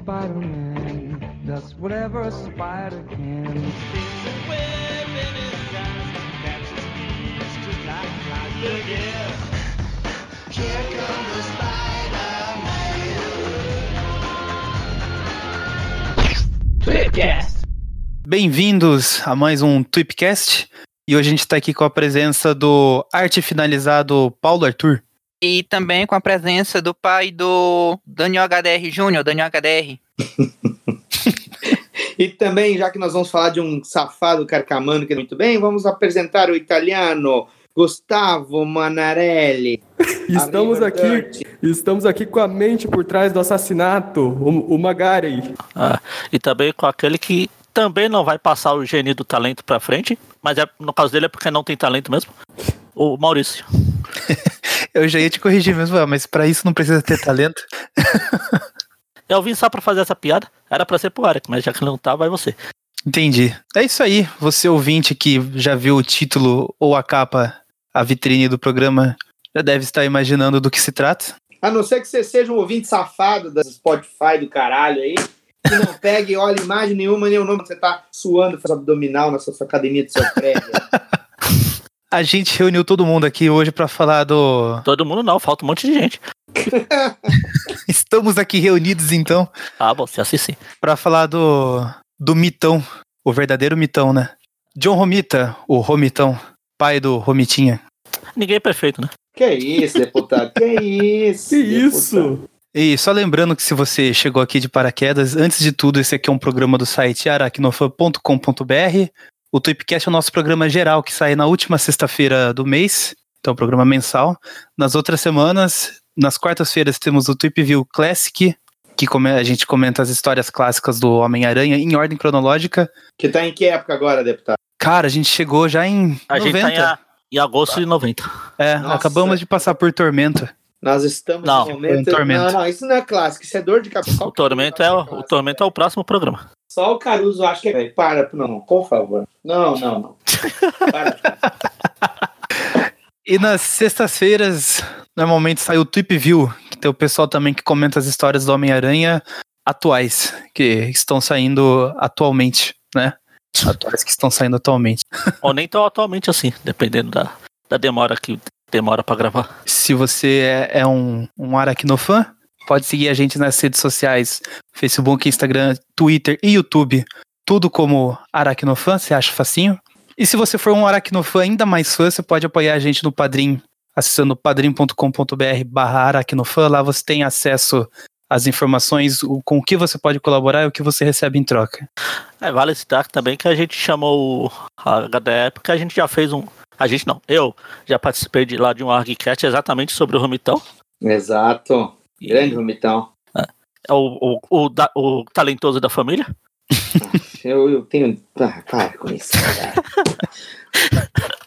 Spider-Man does whatever a spider can. Bem-vindos a mais um Tweepcast. E hoje a gente está aqui com a presença do arte finalizado Paulo Arthur. E também com a presença do pai do Daniel HDR Júnior, Daniel HDR. E também, já que nós vamos falar de um safado carcamano que é muito bem, vamos apresentar o italiano Gustavo Manarelli. Estamos aqui, estamos aqui com a mente por trás do assassinato, o, o Magari. Ah, e também com aquele que também não vai passar o gênio do talento pra frente, mas é, no caso dele é porque não tem talento mesmo. O Maurício. Eu já ia te corrigir mesmo, mas para isso não precisa ter talento. Eu vim só pra fazer essa piada. Era pra ser pro Eric, mas já que não tá, vai você. Entendi. É isso aí. Você ouvinte que já viu o título ou a capa, a vitrine do programa, já deve estar imaginando do que se trata. A não ser que você seja um ouvinte safado das Spotify do caralho aí, que não pega e olha imagem nenhuma, nem o nome, você tá suando, faz abdominal na sua, sua academia do seu prédio. A gente reuniu todo mundo aqui hoje para falar do. Todo mundo não, falta um monte de gente. Estamos aqui reunidos então Ah, bom, se assim sim. para falar do do mitão, o verdadeiro mitão, né? John Romita, o Romitão, pai do Romitinha. Ninguém é perfeito, né? que isso, deputado? Que isso? Que deputado? isso? E só lembrando que se você chegou aqui de paraquedas, antes de tudo, esse aqui é um programa do site aracnofan.com.br. O Tweepcast é o nosso programa geral que sai na última sexta-feira do mês, então é programa mensal. Nas outras semanas, nas quartas-feiras, temos o Tweep View Classic, que a gente comenta as histórias clássicas do Homem-Aranha em ordem cronológica. Que tá em que época agora, deputado? Cara, a gente chegou já em A 90. gente tá em, a- em agosto de 90. É, Nossa. acabamos de passar por Tormenta. Nós estamos Não, no momento. um tormento. Não, não, isso não é clássico, isso é dor de cabeça. O Tormento é o, o Tormento é o próximo programa. Só o Caruso acha que é. Para, não, por favor. Não, não, não. Para. E nas sextas-feiras, normalmente sai o Tweep View, que tem o pessoal também que comenta as histórias do Homem-Aranha atuais, que estão saindo atualmente, né? Atuais que estão saindo atualmente. Ou nem tão atualmente assim, dependendo da, da demora que demora pra gravar. Se você é, é um, um aracnofã, pode seguir a gente nas redes sociais, Facebook, Instagram, Twitter e YouTube, tudo como aracnofã, você acha facinho. E se você for um aracnofã ainda mais fã, você pode apoiar a gente no Padrim, acessando padrim.com.br barra aracnofã, lá você tem acesso às informações, o- com o que você pode colaborar e o que você recebe em troca. É, vale citar também que a gente chamou o a HDE, porque a gente já fez um. A gente não, eu já participei de lá de um ArgCast exatamente sobre o Romitão. Exato. Grande vomitão. É o, o, o, da- o talentoso da família. Eu, eu tenho. Ah, para com isso. cara.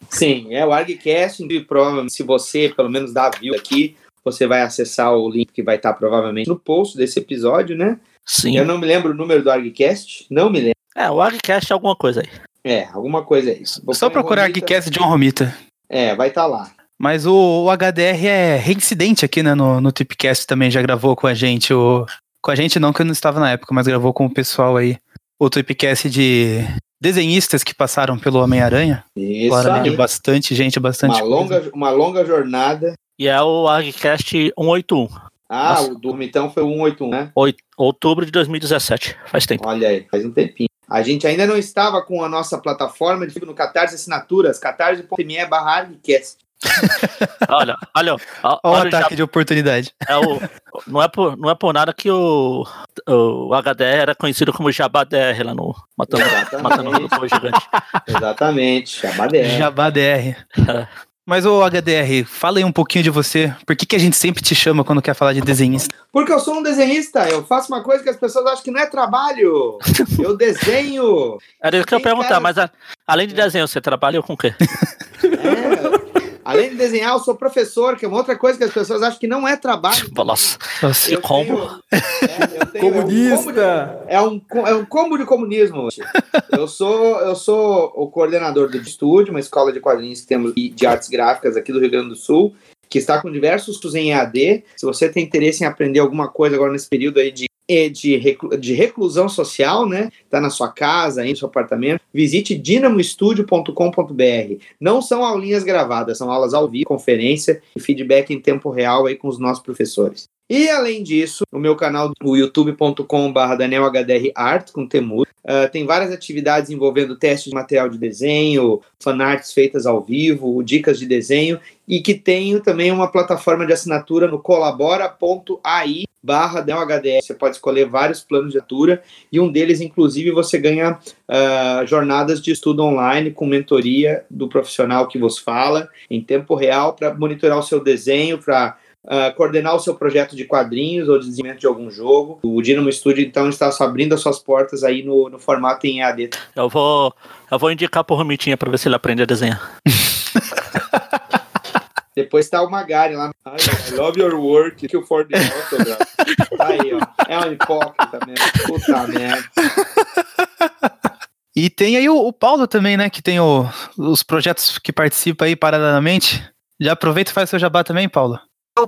Sim, é o ArgCast. e Provavelmente, se você, pelo menos, dá view aqui, você vai acessar o link que vai estar provavelmente no post desse episódio, né? Sim. Eu não me lembro o número do ArgCast. Não me lembro. É, o ArgCast é alguma coisa aí. É, alguma coisa é isso. Vou Só procurar Romita. Geekcast John Romita. É, vai estar lá. Mas o, o HDR é reincidente aqui, né? No, no Tipcast também já gravou com a gente. O, com a gente não, que eu não estava na época, mas gravou com o pessoal aí. O Tipcast de desenhistas que passaram pelo Homem-Aranha. Isso Claramente, aí. bastante gente, bastante Uma coisa. longa, uma longa jornada. E é o ArgCast 181. Ah, Nossa. o do Vomitão foi o 181, né? oit- Outubro de 2017. Faz tempo. Olha aí, faz um tempinho. A gente ainda não estava com a nossa plataforma de no Catarse Assinaturas, catarse.me barra. Olha, olha, Olha o olha o ataque jab- de oportunidade. é o, não, é por, não é por nada que o, o HDR era conhecido como Jabá DR lá no Matando, Matando o Gigante. Exatamente. Jabá DR. É. Mas, ô HDR, fala aí um pouquinho de você. Por que, que a gente sempre te chama quando quer falar de desenhista? Porque eu sou um desenhista, eu faço uma coisa que as pessoas acham que não é trabalho. Eu desenho. Era isso que eu ia perguntar, cara- mas a- além de desenho, você trabalha com o quê? É. Além de desenhar, eu sou professor, que é uma outra coisa que as pessoas acham que não é trabalho. Nossa, Nossa, Eu combo. tenho- é, eu tenho- Comunista! É um, co- é um combo de comunismo. Eu sou, eu sou o coordenador do estúdio, uma escola de quadrinhos que temos de de artes gráficas aqui do Rio Grande do Sul, que está com diversos cursos em EAD. Se você tem interesse em aprender alguma coisa agora nesse período aí de é de, de reclusão social, né? Tá na sua casa, no seu apartamento. Visite dinamostudio.com.br. Não são aulinhas gravadas, são aulas ao vivo, conferência e feedback em tempo real aí com os nossos professores. E além disso, no meu canal, o youtube.com.br DanielHDRArt, com Temur, ah, tem várias atividades envolvendo testes de material de desenho, fanarts feitas ao vivo, dicas de desenho, e que tenho também uma plataforma de assinatura no colabora.ai barra. Você pode escolher vários planos de assinatura, e um deles, inclusive, você ganha ah, jornadas de estudo online com mentoria do profissional que vos fala, em tempo real, para monitorar o seu desenho, para Uh, coordenar o seu projeto de quadrinhos ou de desenvolvimento de algum jogo. O Dynamo Studio, então, está abrindo as suas portas aí no, no formato em EAD. Eu vou, eu vou indicar pro Romitinha pra ver se ele aprende a desenhar. Depois tá o Magari lá. Ai, I love your work. Thank you for the autograph. Tá aí, ó. É um hipócrita mesmo. Puta merda. E tem aí o, o Paulo também, né? Que tem o- os projetos que participa aí paralelamente. Já aproveita e faz seu jabá também, Paulo.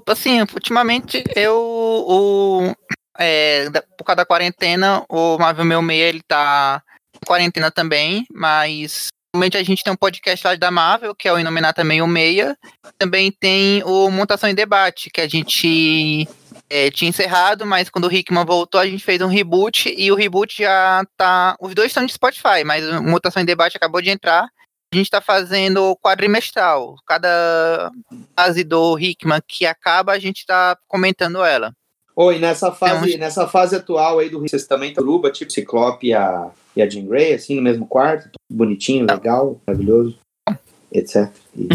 Assim, ultimamente eu. O, é, por causa da quarentena, o Marvel Meu Meia ele tá em quarentena também, mas. Normalmente a gente tem um podcast lá da Marvel, que é o Inominata Meio Meia. Também tem o Montação em Debate, que a gente é, tinha encerrado, mas quando o Hickman voltou, a gente fez um reboot e o reboot já tá. Os dois estão de Spotify, mas o Mutação em Debate acabou de entrar. A gente tá fazendo quadrimestral. Cada fase do Hickman que acaba, a gente tá comentando ela. Oi, nessa fase, Tem nessa fase atual aí do vocês também Uruba, tipo Ciclope a, e a Jean Grey, assim, no mesmo quarto, bonitinho, legal, maravilhoso, etc. E,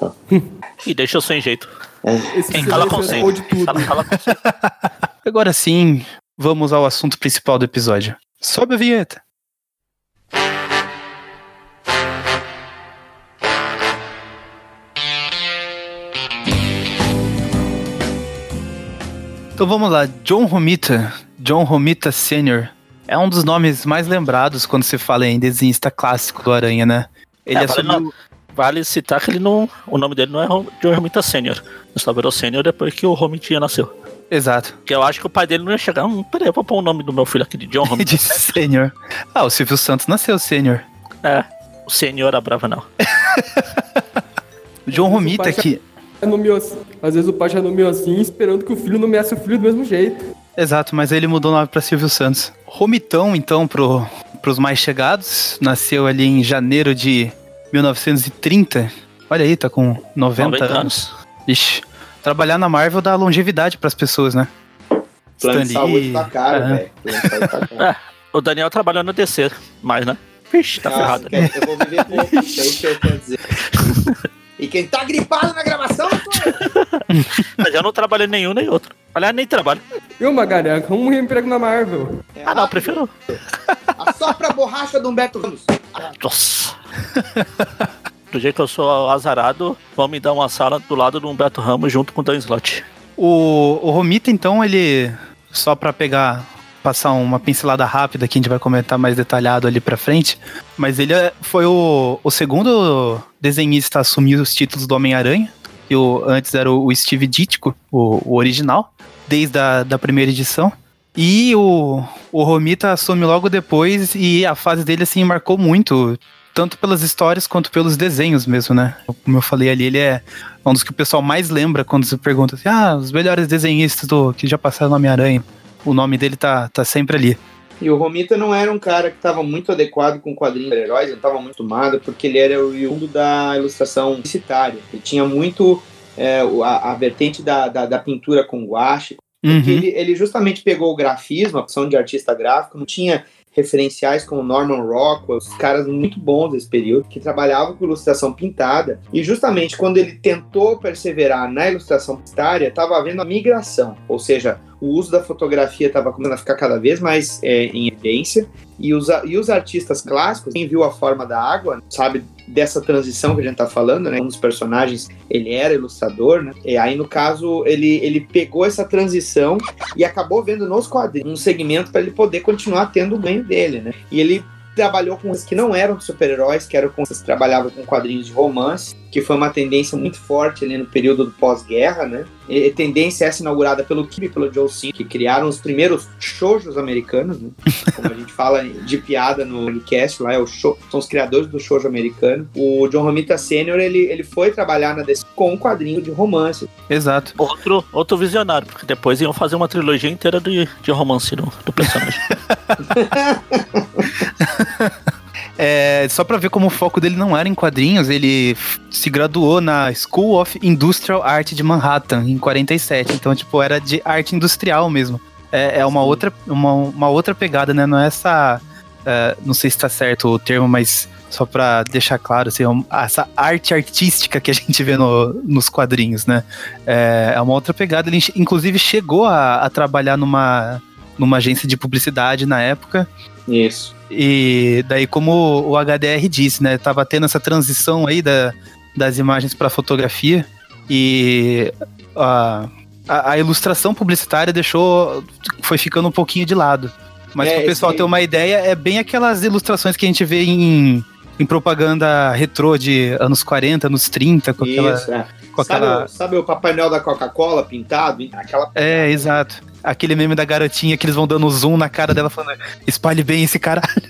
E deixa eu sem jeito. Esse Quem fala com você. Agora sim, vamos ao assunto principal do episódio. Sobe a vinheta. Então vamos lá, John Romita, John Romita Sr. É um dos nomes mais lembrados quando se fala em desenhista clássico do Aranha, né? Ele É, vale assumiu... Vale citar que ele não. O nome dele não é John Romita Sênior. Ele só virou Sênior depois que o Romitinha nasceu. Exato, Porque eu acho que o pai dele não ia chegar. Hum, peraí, eu vou pôr o nome do meu filho aqui de John Romita. de Sênior. Ah, o Silvio Santos nasceu Sênior. é, o Sênior a brava não. O John Romita pai já- que... Nomeou assim. Às vezes o pai já nomeou assim, esperando que o filho nomeasse o filho do mesmo jeito. Exato, mas ele mudou o nome pra Silvio Santos. Romitão, então, pro, pros mais chegados, nasceu ali em janeiro de 1930. Olha aí, tá com 90, 90 anos. anos. Ixi, trabalhar na Marvel dá longevidade pras pessoas, né? plano de Stan Lee, saúde tá caro, velho. Plano de saúde tá caro. O Daniel trabalhou no DC, mas né? Vixe, tá Nossa, ferrado. quer- eu vou viver pouco, é isso que eu quero dizer. E quem tá gripado na gravação. Mas eu não trabalhei nenhum nem outro. Aliás, nem trabalho. E o Magari, arruma um emprego na Marvel. É Ah, não, prefiro. Assopra a borracha do Humberto Ramos. Nossa. Do jeito que eu sou azarado, vão me dar uma sala do lado do Humberto Ramos junto com o Dan Slot. O, o Romita, então, ele. Só pra pegar. Passar uma pincelada rápida que a gente vai comentar mais detalhado ali pra frente. Mas ele é- foi o, o segundo desenhista a assumir os títulos do Homem-Aranha. Que o, antes era o, o Steve Ditko, o, o original, desde a da primeira edição. E o, o Romita assume logo depois e a fase dele, assim, marcou muito. Tanto pelas histórias quanto pelos desenhos mesmo, né? Como eu falei ali, ele é um dos que o pessoal mais lembra quando se pergunta assim, ah, os melhores desenhistas do, que já passaram no Homem-Aranha. O nome dele tá, tá sempre ali. E o Romita não era um cara que estava muito adequado com quadrinhos de heróis, não estava muito acostumado, porque ele era o mundo da ilustração publicitária. Ele tinha muito é, o- a, a vertente da, da, da pintura com guache, Uhum. ele, ele justamente pegou o grafismo, a opção de artista gráfico, não tinha referenciais como Norman Rockwell, os caras muito bons desse período, que trabalhavam com ilustração pintada, e justamente quando ele tentou perseverar na ilustração publicitária, estava havendo a migração, ou seja, o uso da fotografia estava começando a ficar cada vez mais é, em evidência, e os, e os artistas clássicos, quem viu a forma da água, sabe dessa transição que a gente tá falando, né? Um dos personagens, ele era ilustrador, né? E aí, no caso, ele, ele pegou essa transição e acabou vendo nos quadrinhos um segmento para ele poder continuar tendo o ganho dele, né? E ele trabalhou com os que não eram super-heróis, que eram com que trabalhavam com quadrinhos de romance, que foi uma tendência muito forte ali no período do pós-guerra, né? E, tendência essa inaugurada pelo Kim e pelo Joe Sim, que criaram os primeiros shoujos americanos, né? Como a gente fala de piada no podcast lá, é o show, são os criadores do shoujo americano. O John Romita Sr., ele, ele foi trabalhar na DC com um quadrinho de romance. Exato. Outro, outro visionário, porque depois iam fazer uma trilogia inteira de, de romance do, do personagem. É, só pra ver como o foco dele não era em quadrinhos, ele se graduou na School of Industrial Art de Manhattan em 47. Então, tipo, era de arte industrial mesmo. É, é uma, outra, uma, uma outra pegada, né? Não é essa. é, não sei se tá certo o termo, mas só pra deixar claro, assim, essa arte artística que a gente vê no, nos quadrinhos, né? É, é uma outra pegada. Ele, inclusive, chegou a, a trabalhar numa, numa agência de publicidade na época. Isso. E daí, como o HDR disse, né? Tava tendo essa transição aí da, das imagens para fotografia e a, a, a ilustração publicitária deixou. foi ficando um pouquinho de lado. Mas É, para o pessoal ter uma ideia, é bem aquelas ilustrações que a gente vê em, em propaganda retrô de anos 40, anos 30, com aquela. Isso, é. Com sabe, aquela... o, sabe o Papai Noel da Coca-Cola pintado? Aquela É, exato. Aquele meme da garotinha que eles vão dando zoom na cara dela falando, espalhe bem esse caralho.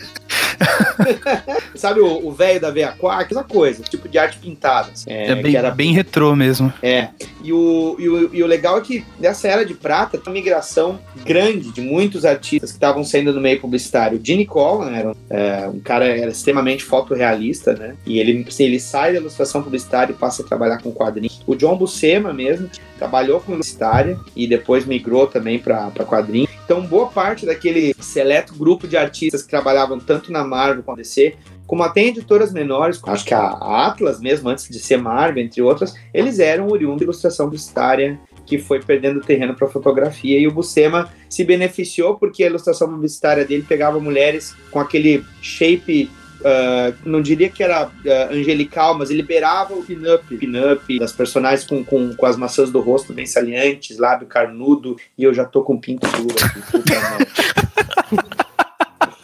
Sabe o velho da veia aqua? Aquela coisa, tipo de arte pintada. assim. É, que bem, era bem retrô mesmo. É. E o, e, o, e o legal é que nessa era de prata tem uma migração grande de muitos artistas que estavam saindo no meio publicitário. O Gene Colan era é, um cara era extremamente fotorrealista, né? E ele, ele sai da ilustração publicitária e passa a trabalhar com quadrinhos. O John Buscema mesmo trabalhou com publicitária e depois migrou também para quadrinhos. Então, boa parte daquele seleto grupo de artistas que trabalhavam tanto na Marvel quanto DC, como até em editoras menores, acho que a a Atlas mesmo, antes de ser Marvel, entre outras, eles eram oriundos de ilustração publicitária que foi perdendo terreno para fotografia e o Buscema se beneficiou porque a ilustração publicitária dele pegava mulheres com aquele shape ah, não diria que era ah, angelical, mas ele liberava o pin-up, pin-up das personagens com, com, com as maçãs do rosto bem salientes, lábio carnudo, e eu já tô com pinto duro aqui. Puta.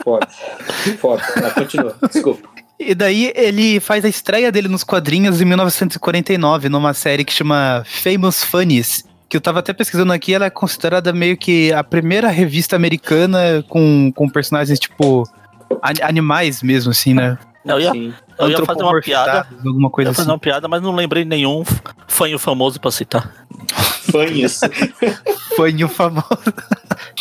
Foda. Foda. Mas continua. Desculpa. E daí ele faz a estreia dele nos quadrinhos em 1949, numa série que chama Famous Funnies. Que eu tava até pesquisando aqui, ela é considerada meio que a primeira revista americana com, com personagens, tipo, animais mesmo, assim, né? Eu ia, Sim. eu ia fazer uma piada. Alguma Eu coisa ia fazer assim. uma piada, mas não lembrei nenhum fanho famoso pra citar. Fanhos. Fanho famoso.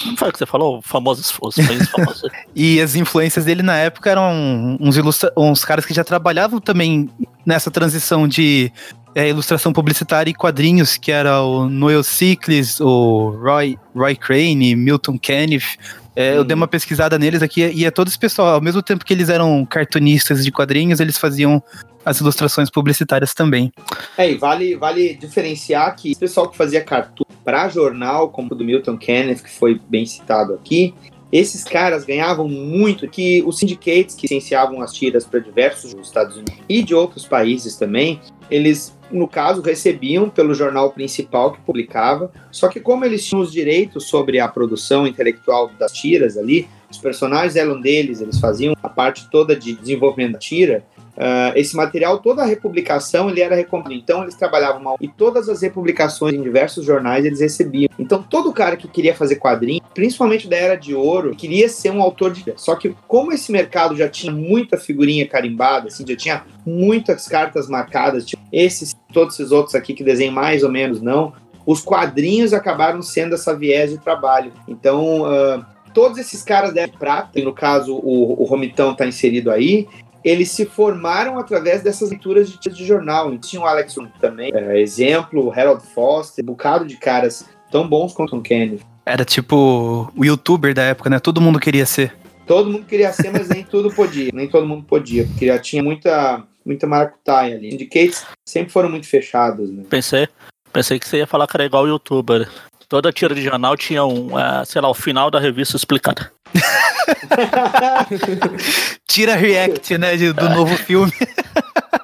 Não foi o que você falou? Famosos, os fanhos famosos. E as influências dele na época eram uns, ilustra uns caras que já trabalhavam também nessa transição de é, ilustração publicitária e quadrinhos, que era o Noel Ciclis, o Roy, Roy Crane, Milton Caniff. É, Eu dei uma pesquisada neles aqui e é todo esse pessoal, ao mesmo tempo que eles eram cartunistas de quadrinhos, eles faziam as ilustrações publicitárias também. É, e vale, vale diferenciar que esse pessoal que fazia cartoon para jornal, como o do Milton Kenneth, que foi bem citado aqui, esses caras ganhavam muito, que os syndicates que licenciavam as tiras para diversos dos Estados Unidos e de outros países também, eles, no caso, recebiam pelo jornal principal que publicava, só que como eles tinham os direitos sobre a produção intelectual das tiras ali, os personagens eram deles, eles faziam a parte toda de desenvolvimento da tira, Uh, esse material, toda a republicação, ele era recompensado. Então, eles trabalhavam mal. E todas as republicações em diversos jornais, eles recebiam. Então, todo cara que queria fazer quadrinho, principalmente da Era de Ouro, queria ser um autor de... Só que, como esse mercado já tinha muita figurinha carimbada, assim, já tinha muitas cartas marcadas, tipo esses, todos esses outros aqui que desenham mais ou menos não, os quadrinhos acabaram sendo essa viés de trabalho. Então... Uh, todos esses caras da prata, e no caso o, o Romitão está inserido aí, eles se formaram através dessas leituras de, de jornal. Tinha o Alex também, é, exemplo, o Harold Foster, um bocado de caras tão bons quanto o Kennedy. Era tipo o youtuber da época, né? Todo mundo queria ser. Todo mundo queria ser, mas nem tudo podia. Nem todo mundo podia, porque já tinha muita, muita maracutaia ali. Syndicates sempre foram muito fechados, né? Pensei, pensei que você ia falar que era igual o youtuber. Toda tira de jornal tinha um, é, sei lá, o final da revista explicado. Tira react, né? de- do novo filme.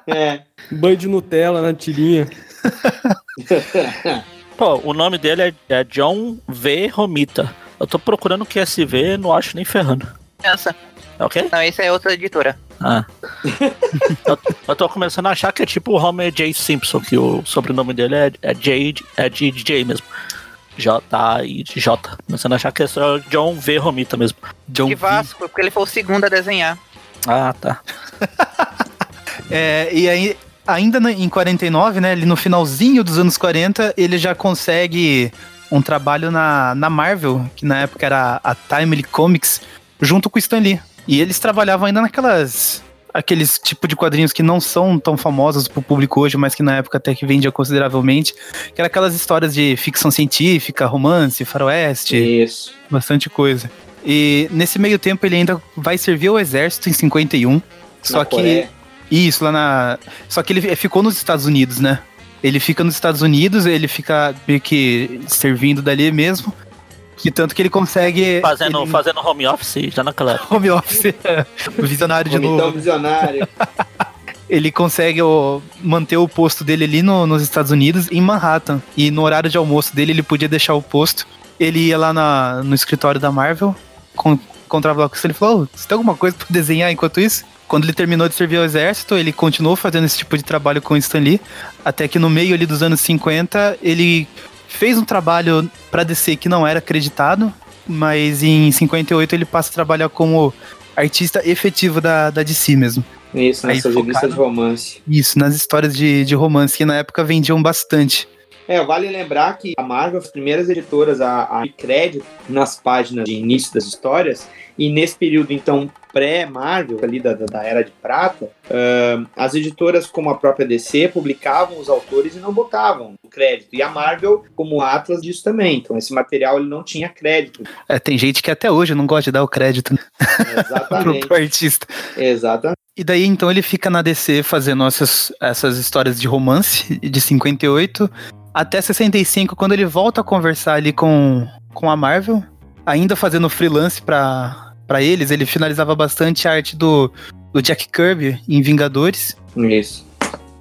é. Banho de Nutella na tirinha. Pô, o nome dele é, é John V. Romita. Eu tô procurando QSV, não acho nem ferrando. Essa. É o quê? Não, esse é outra editora. Ah. eu, eu tô começando a achar que é tipo o Homer J. Simpson, que o sobrenome dele é, é J, é de DJ mesmo. J e J. Começando a achar que é só John V. Romita mesmo. John de V. Vasco, porque ele foi o segundo a desenhar. Ah, tá. É, e aí, ainda em 49, né, ali no finalzinho dos anos 40, ele já consegue um trabalho na, na Marvel, que na época era a Timely Comics, junto com o Stan Lee. E eles trabalhavam ainda naquelas aqueles tipo de quadrinhos que não são tão famosos pro público hoje, mas que na época até que vendia consideravelmente, que era aquelas histórias de ficção científica, romance, faroeste, Isso. bastante coisa. E nesse meio tempo ele ainda vai servir ao exército em 51, só Na que Coreia. isso, lá na. Só que ele ficou nos Estados Unidos, né? Ele fica nos Estados Unidos, ele fica meio que servindo dali mesmo. Que tanto que ele consegue. Fazendo, ele... fazendo home office já naquela época. home office. visionário de novo. visionário. Ele consegue ó, manter o posto dele ali no- nos Estados Unidos, em Manhattan. E no horário de almoço dele, ele podia deixar o posto. Ele ia lá na- no escritório da Marvel, encontrava lá com ele falou: "Ô, você tem alguma coisa pra desenhar enquanto isso? Quando ele terminou de servir ao exército, ele continuou fazendo esse tipo de trabalho com o Stan Lee, até que no meio ali dos anos 50, ele fez um trabalho pra DC que não era acreditado, mas em 58 ele passa a trabalhar como artista efetivo da, da DC mesmo. Isso, nessas revistas de romance. Isso, nas histórias de, de romance, que na época vendiam bastante. É, vale lembrar que a Marvel, as primeiras editoras a, a crédito nas páginas de início das histórias, e nesse período, então, pré-Marvel, ali da, da, Era de Prata, ahn, as editoras, como a própria DC, publicavam os autores e não botavam o crédito. E a Marvel, como Atlas, disso também. Então, esse material ele não tinha crédito. É, tem gente que até hoje não gosta de dar o crédito pro, Exatamente. pro artista. Exatamente. E daí, então, ele fica na DC fazendo essas, essas histórias de romance de 58 até 65, quando ele volta a conversar ali com, com a Marvel, ainda fazendo freelance pra, pra eles. Ele finalizava bastante a arte do, do Jack Kirby em Vingadores. Isso.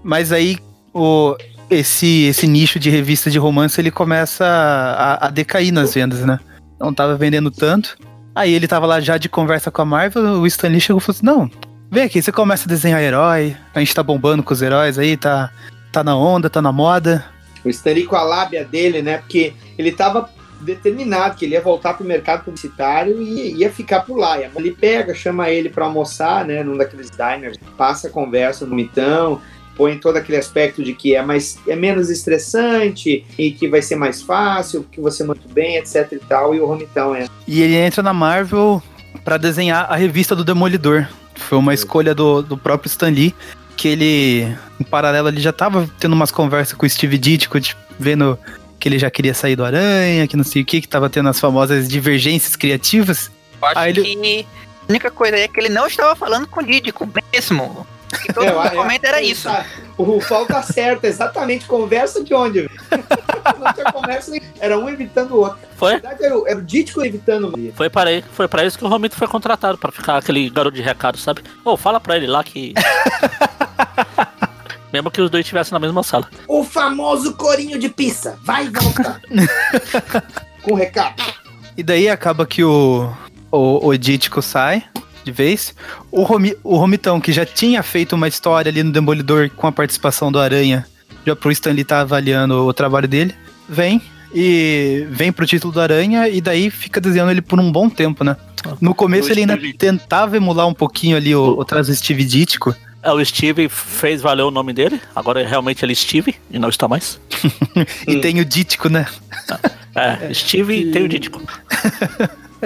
Mas aí o, esse, esse nicho de revista de romance ele começa a, a decair nas vendas, né? Não tava vendendo tanto. Aí ele tava lá já de conversa com a Marvel, o Stan Lee chegou e falou assim: Não, vem aqui, você começa a desenhar herói, a gente tá bombando com os heróis aí, tá, tá na onda, tá na moda. O Stanley com a lábia dele, né? Porque ele tava determinado que ele ia voltar pro mercado publicitário e ia ficar por lá. E ele pega, chama ele para almoçar, né? Num daqueles diners, passa a conversa no mitão, põe todo aquele aspecto de que é mais é menos estressante e que vai ser mais fácil, que você muito bem, etc e tal. E o Romitão é. E ele entra na Marvel pra desenhar a revista do Demolidor. Foi uma escolha do, do próprio Stan Lee, que ele, em paralelo, ele já tava tendo umas conversas com o Steve Ditko, tipo, vendo que ele já queria sair do Aranha, que não sei o que, que tava tendo as famosas divergências criativas. Eu acho ele- que a única coisa aí é que ele não estava falando com o Didico mesmo. E todo É, mundo comenta era isso. tá. O Rufal tá certo, exatamente. Conversa de onde? Não tinha conversa, era um evitando o outro. Na Foi? verdade, era o, era o Dítico evitando o Foi para, aí- foi para isso que o Romito foi contratado, para ficar aquele garoto de recado, sabe? Ô, fala pra ele lá que. Mesmo que os dois estivessem na mesma sala. O famoso corinho de pizza. Vai e volta. Com recado. E daí acaba que o, o, o Dítico sai de vez. O, Romi, o Romitão, que já tinha feito uma história ali no Demolidor com a participação do Aranha, já pro Stan Lee tá avaliando o trabalho dele, vem e vem pro título do Aranha e daí fica desenhando ele por um bom tempo, né? No começo ele ainda tentava emular um pouquinho ali o, o traço Steve Dítico, o Steve fez valer o nome dele, agora realmente ele é Steve e não está mais. e Hum. tem o Dítico, né? É, Steve e tem o Dítico.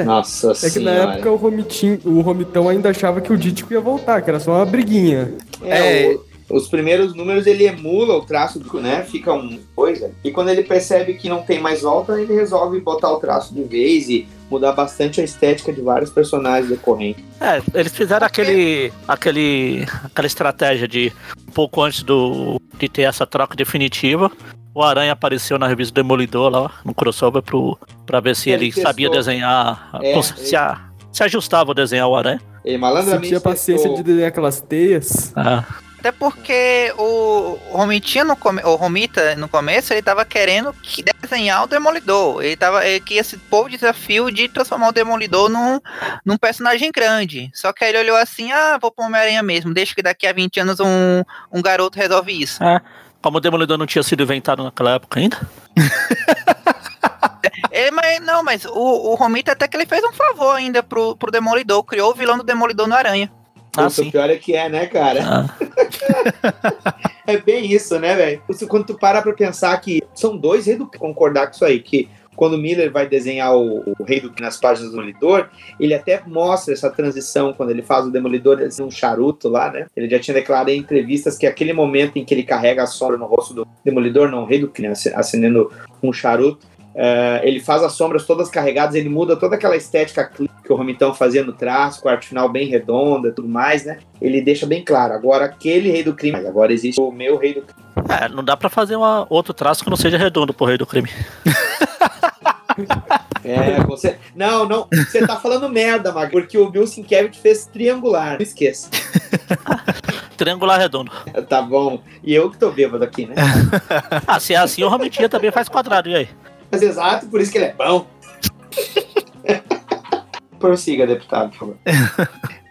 Nossa É que na época o, Romitinho, o Romitão ainda achava que o Dítico ia voltar, que era só uma briguinha. É, É. o- os primeiros números ele emula o traço, do- né? Fica um coisa. E quando ele percebe que não tem mais volta, ele resolve botar o traço de vez e mudar bastante a estética de vários personagens decorrentes. É, eles fizeram aquele, aquele, aquela estratégia de um pouco antes do, de ter essa troca definitiva. O Aranha apareceu na revista Demolidor lá, no crossover, pro, pra ver se Ele ele, sabia desenhar, É, cons- se, a- se ajustava a desenhar o Aranha. Ele Se malandramente. tinha paciência de testou- desenhar aquelas teias. Ah, Até porque o Romitinha no come... o Romita no começo, ele tava querendo que desenhar o Demolidor. Ele tava ele queria esse povo desafio de transformar o Demolidor num, num personagem grande. Só que aí ele olhou assim: "Ah, vou pro Homem-Aranha mesmo, deixa que daqui a 20 anos um, um garoto resolve isso". É. Como o Demolidor não tinha sido inventado naquela época ainda. Ele, mas, não, mas o, o Romita até que ele fez um favor ainda pro, pro Demolidor, criou o vilão do Demolidor no Aranha. Ah, o pior é que é, né, cara? Ah, É bem isso, né, velho? Quando tu para pra pensar que são dois reis do concordar com isso aí, que quando o Miller vai desenhar o, o Rei do nas páginas do Demolidor, ele até mostra essa transição quando ele faz o Demolidor assim, um charuto lá, né? Ele já tinha declarado em entrevistas que aquele momento em que ele carrega a sombra no rosto do Demolidor, não, o Rei do Crime, acendendo um charuto, eh, ele faz as sombras todas carregadas, ele muda toda aquela estética que o Romitão fazia no traço, com a arte final bem redonda e tudo mais, né? Ele deixa bem claro, agora aquele Rei do Crime, mas agora existe o meu Rei do Crime. é, não dá pra fazer uma, outro traço que não seja redondo pro rei do crime. É, você. Não, não. Você tá falando merda, Mag, porque o Bill Sienkiewicz fez triangular. Não esqueça. Triangular redondo. Tá bom. E eu que tô bêbado aqui, né? Ah, se é assim, o Romitinha também faz quadrado, e aí? Mas exato, por isso que ele é bom. Prossiga, deputado, por favor.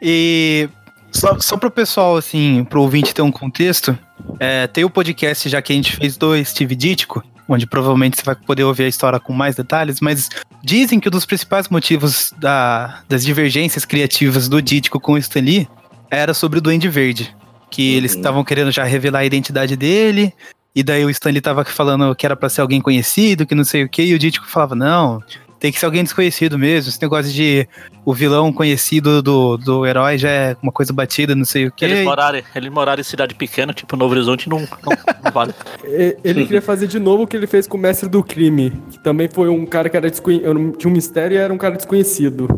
E só, só pro pessoal, assim, pro ouvinte ter um contexto, é, tem o podcast já que a gente fez do Steve Ditko, onde provavelmente você vai poder ouvir a história com mais detalhes, mas dizem que um dos principais motivos da- das divergências criativas do Ditko com o Stan Lee era sobre o Duende Verde. Que eles Uhum. estavam querendo já revelar a identidade dele, e daí o Stan Lee tava falando que era pra ser alguém conhecido, que não sei o que, e o Ditko falava, não, tem que ser alguém desconhecido mesmo, esse negócio de o vilão conhecido do, do herói já é uma coisa batida, não sei o que. Eles morarem, eles morarem em cidade pequena, tipo Novo Horizonte, não, não, não vale. Ele queria fazer de novo o que ele fez com o Mestre do Crime, que também foi um cara que era desconhecido. Tinha um mistério e era um cara desconhecido.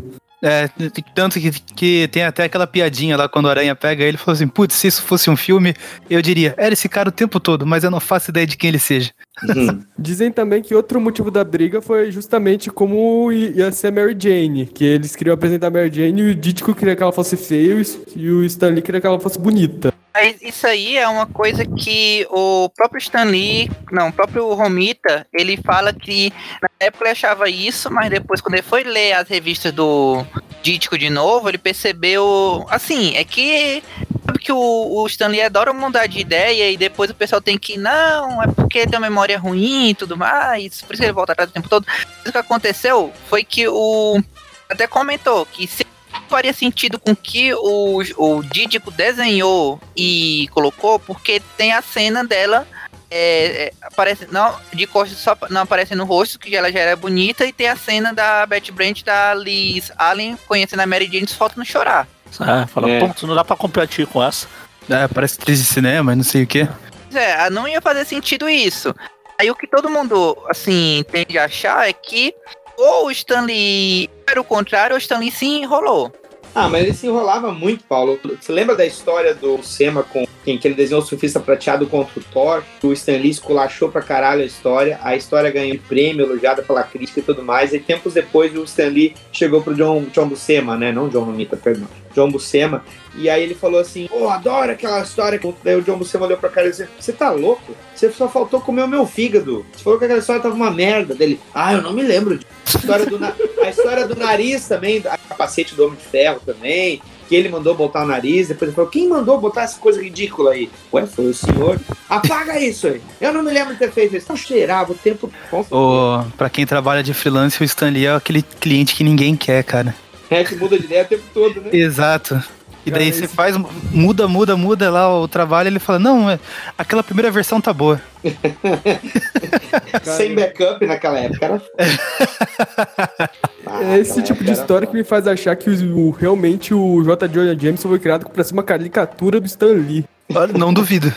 É, tanto que, que tem até aquela piadinha lá quando o Aranha pega ele e fala assim: Putz, se isso fosse um filme, eu diria, era esse cara o tempo todo, mas eu não faço ideia de quem ele seja. Uhum. Dizem também que outro motivo da briga foi justamente como ia ser a Mary Jane, que eles queriam apresentar a Mary Jane e o Ditko queria que ela fosse feia e o Stanley queria que ela fosse bonita. Mas isso aí é uma coisa que o próprio Stan Lee, não, o próprio Romita, ele fala que na época ele achava isso, mas depois quando ele foi ler as revistas do Dítico de novo, ele percebeu, assim, é que sabe que o, o Stan Lee adora mudar de ideia e depois o pessoal tem que, não, é porque tem uma memória ruim e tudo mais, por isso que ele volta atrás o tempo todo. O que aconteceu foi que o até comentou que se faria sentido com que o, o Dídico desenhou e colocou, porque tem a cena dela. é, é, aparece, não, de costas só não aparece no rosto, que ela já era bonita, e tem a cena da Betty Brant da Liz Allen conhecendo a Mary Jane, só falta não chorar. É, fala, É. ponto, não dá pra competir com essa. É, parece atriz de cinema, não sei o que. Pois é, não ia fazer sentido isso. Aí o que todo mundo, assim, tende a achar é que ou o Stanley era o contrário, o Stanley se enrolou. Ah, mas ele se enrolava muito, Paulo. Você lembra da história do Sema com quem que ele desenhou o surfista prateado contra o Thor? O Stan Lee esculachou pra caralho a história. A história ganhou prêmio, elogiada pela crítica e tudo mais. E tempos depois o Stan Lee chegou pro John, John Buscema, né? Não John Romita, perdão. John Buscema. E aí ele falou assim: Pô, adoro aquela história. Daí o John Buscema olhou pra cara e disse: Você tá louco? Você só faltou comer o meu fígado. Você falou que aquela história tava uma merda. Dele, ah, eu não me lembro. A história do, na- a história do nariz também, a capacete do Homem de Ferro também, que ele mandou botar o nariz, depois ele falou, quem mandou botar essa coisa ridícula aí? Ué, foi o senhor. Apaga isso aí. Eu não me lembro de ter feito isso. Não cheirava o tempo. Com certeza. O, pra quem trabalha de freelance, o Stan Lee é aquele cliente que ninguém quer, cara. É que muda de ideia o tempo todo, né? Exato. E daí Cara, você esse- faz, muda, muda, muda lá o trabalho, ele fala, não, é- aquela primeira versão tá boa. Sem backup naquela época era foda. Ah, É esse tipo de história que me faz achar que o, o- realmente o J. Jonah Jameson foi criado pra ser uma caricatura do Stan Lee. Olha, Não duvido.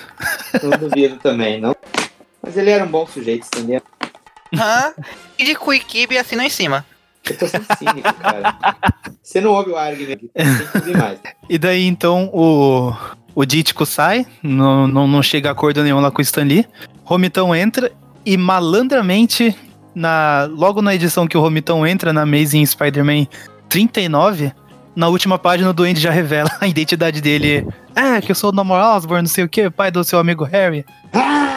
Não duvido também, não. Mas ele era um bom sujeito, entendeu? Hã? E de Quick e assinam em cima. Eu tô sendo cínico, cara. Você não ouve o Argner aqui, tem que mais. E daí então o, o Dítico sai, não, não, não chega a acordo nenhum lá com o Stan Lee. Romitão entra e malandramente, na, logo na edição que o Romitão entra, na Amazing Spider-Man 39, na última página o Duende já revela a identidade dele. É, que eu sou o Norman Osborn, não sei o que, pai do seu amigo Harry. Ah!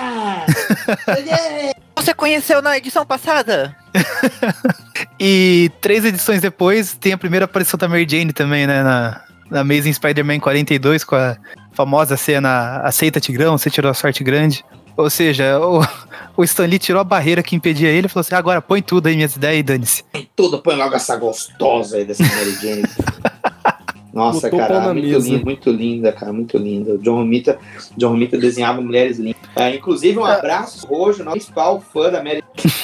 Você conheceu na edição passada? E três edições depois tem a primeira aparição da Mary Jane também, né? Na, na Amazing Spider-Man 42, com a famosa cena Aceita Tigrão, você tirou a sorte grande. Ou seja, o, o Stan Lee tirou a barreira que impedia ele e falou assim: agora põe tudo aí, minhas ideias e dane-se. Tudo, põe logo essa gostosa aí dessa Mary Jane. Nossa, Botou cara, muito mesa. linda, muito linda, cara, muito linda. O John Romita, John Romita desenhava mulheres lindas. É, inclusive, um abraço hoje, nosso principal fã da Mary.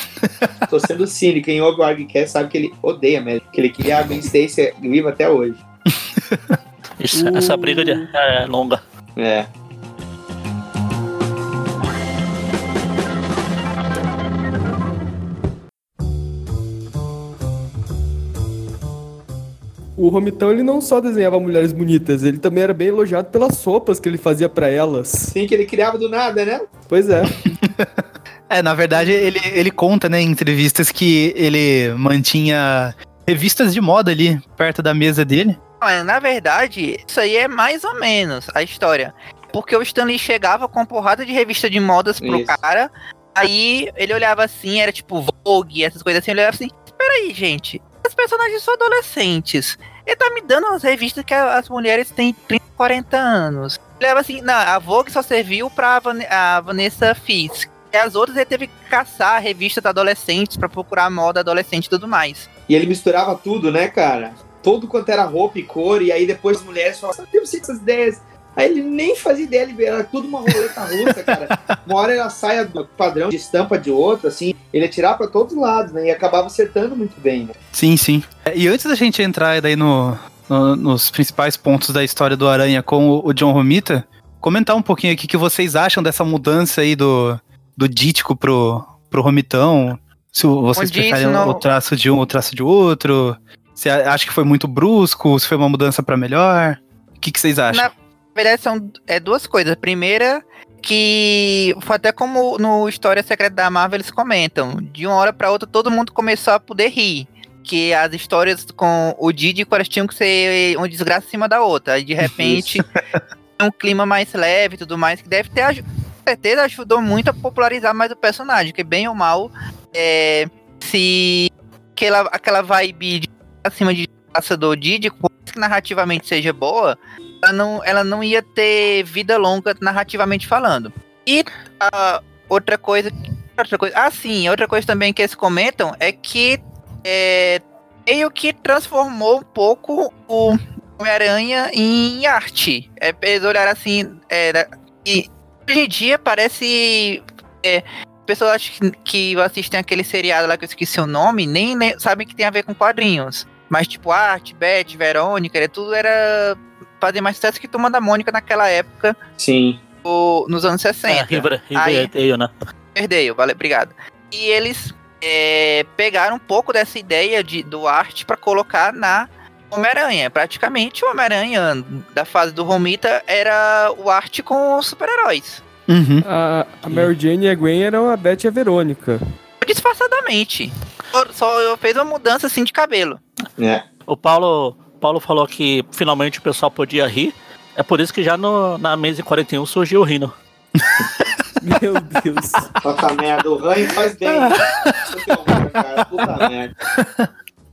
Tô sendo cínico, quem ouve o Argcast sabe que ele odeia a Mary, que ele queria a Gwen Stacy viva até hoje. Isso- Uh. Essa briga de- é longa. É. O Romitão, ele não só desenhava mulheres bonitas, ele também era bem elogiado pelas sopas que ele fazia pra elas. Sim, que ele criava do nada, né? Pois é. É, na verdade, ele, ele conta, né, em entrevistas que ele mantinha revistas de moda ali perto da mesa dele. Mas, na verdade, isso aí é mais ou menos a história. Porque o Stanley chegava com uma porrada de revista de modas pro Isso. cara. Aí ele olhava assim, era tipo Vogue, essas coisas assim. Ele olhava assim: Peraí, gente, os personagens são adolescentes. Ele tá me dando umas revistas que as mulheres têm 30, 40 anos. Olhava assim: Não, a Vogue só serviu pra Van- a Vanessa Fisk. E as outras ele teve que caçar revistas adolescentes pra procurar moda adolescente e tudo mais. E ele misturava tudo, né, cara? Todo quanto era roupa e cor, e aí depois as mulheres falavam, sabe, temos essas ideias. Aí ele nem fazia ideia, ele era tudo uma roleta russa, cara. Uma hora ela saia do padrão de estampa de outro, assim, ele ia tirar pra todos os lados, né? E acabava acertando muito bem, né? Sim, sim. É, E antes da gente entrar daí no, no- nos principais pontos da história do Aranha com o, o John Romita, comentar um pouquinho aqui o que vocês acham dessa mudança aí do, do Dítico pro, pro Romitão. Se o- vocês isso preferem não- o traço de um ou o traço de outro. Você acha que foi muito brusco? Se foi uma mudança pra melhor? O que, que vocês acham? Na verdade, são é, duas coisas. Primeira, que foi até como no História Secreta da Marvel eles comentam. De uma hora pra outra, todo mundo começou a poder rir. Que as histórias com o Didi elas tinham que ser uma desgraça em cima da outra. Aí, de repente, um clima mais leve e tudo mais, que deve ter com certeza ajudou muito a popularizar mais o personagem, que bem ou mal, é, se aquela, aquela vibe de acima de desgraça do Didi, por mais que narrativamente seja boa, ela não, ela não ia ter vida longa narrativamente falando. E a outra coisa. Outra coisa. Ah, sim, outra coisa também que eles comentam é que é, meio que transformou um pouco o Homem-Aranha em arte. É, eles olharam assim. Era, e hoje em dia parece. É, pessoas acho que, que assistem aquele seriado lá que eu esqueci o nome, nem, nem sabem que tem a ver com quadrinhos. Mas tipo, arte, Beth, Verônica, tudo era fazer mais sucesso que Turma da Mônica naquela época, Sim. o- nos anos É, 60. River, Aí- Riverdale, né? Perdeu, valeu, obrigado. E eles é, pegaram um pouco dessa ideia de, do arte pra colocar na Homem-Aranha. Praticamente o Homem-Aranha da fase do Romita era o arte com os super-heróis. Uhum. A, a Mary Jane e a Gwen eram a Beth e a Verônica. Disfarçadamente. Só, só fez uma mudança assim de cabelo. É. O Paulo, Paulo falou que finalmente o pessoal podia rir. É por isso que já no, na mesa 41 surgiu o Rino. Meu Deus. Puta merda, o ranho faz bem. Puta merda.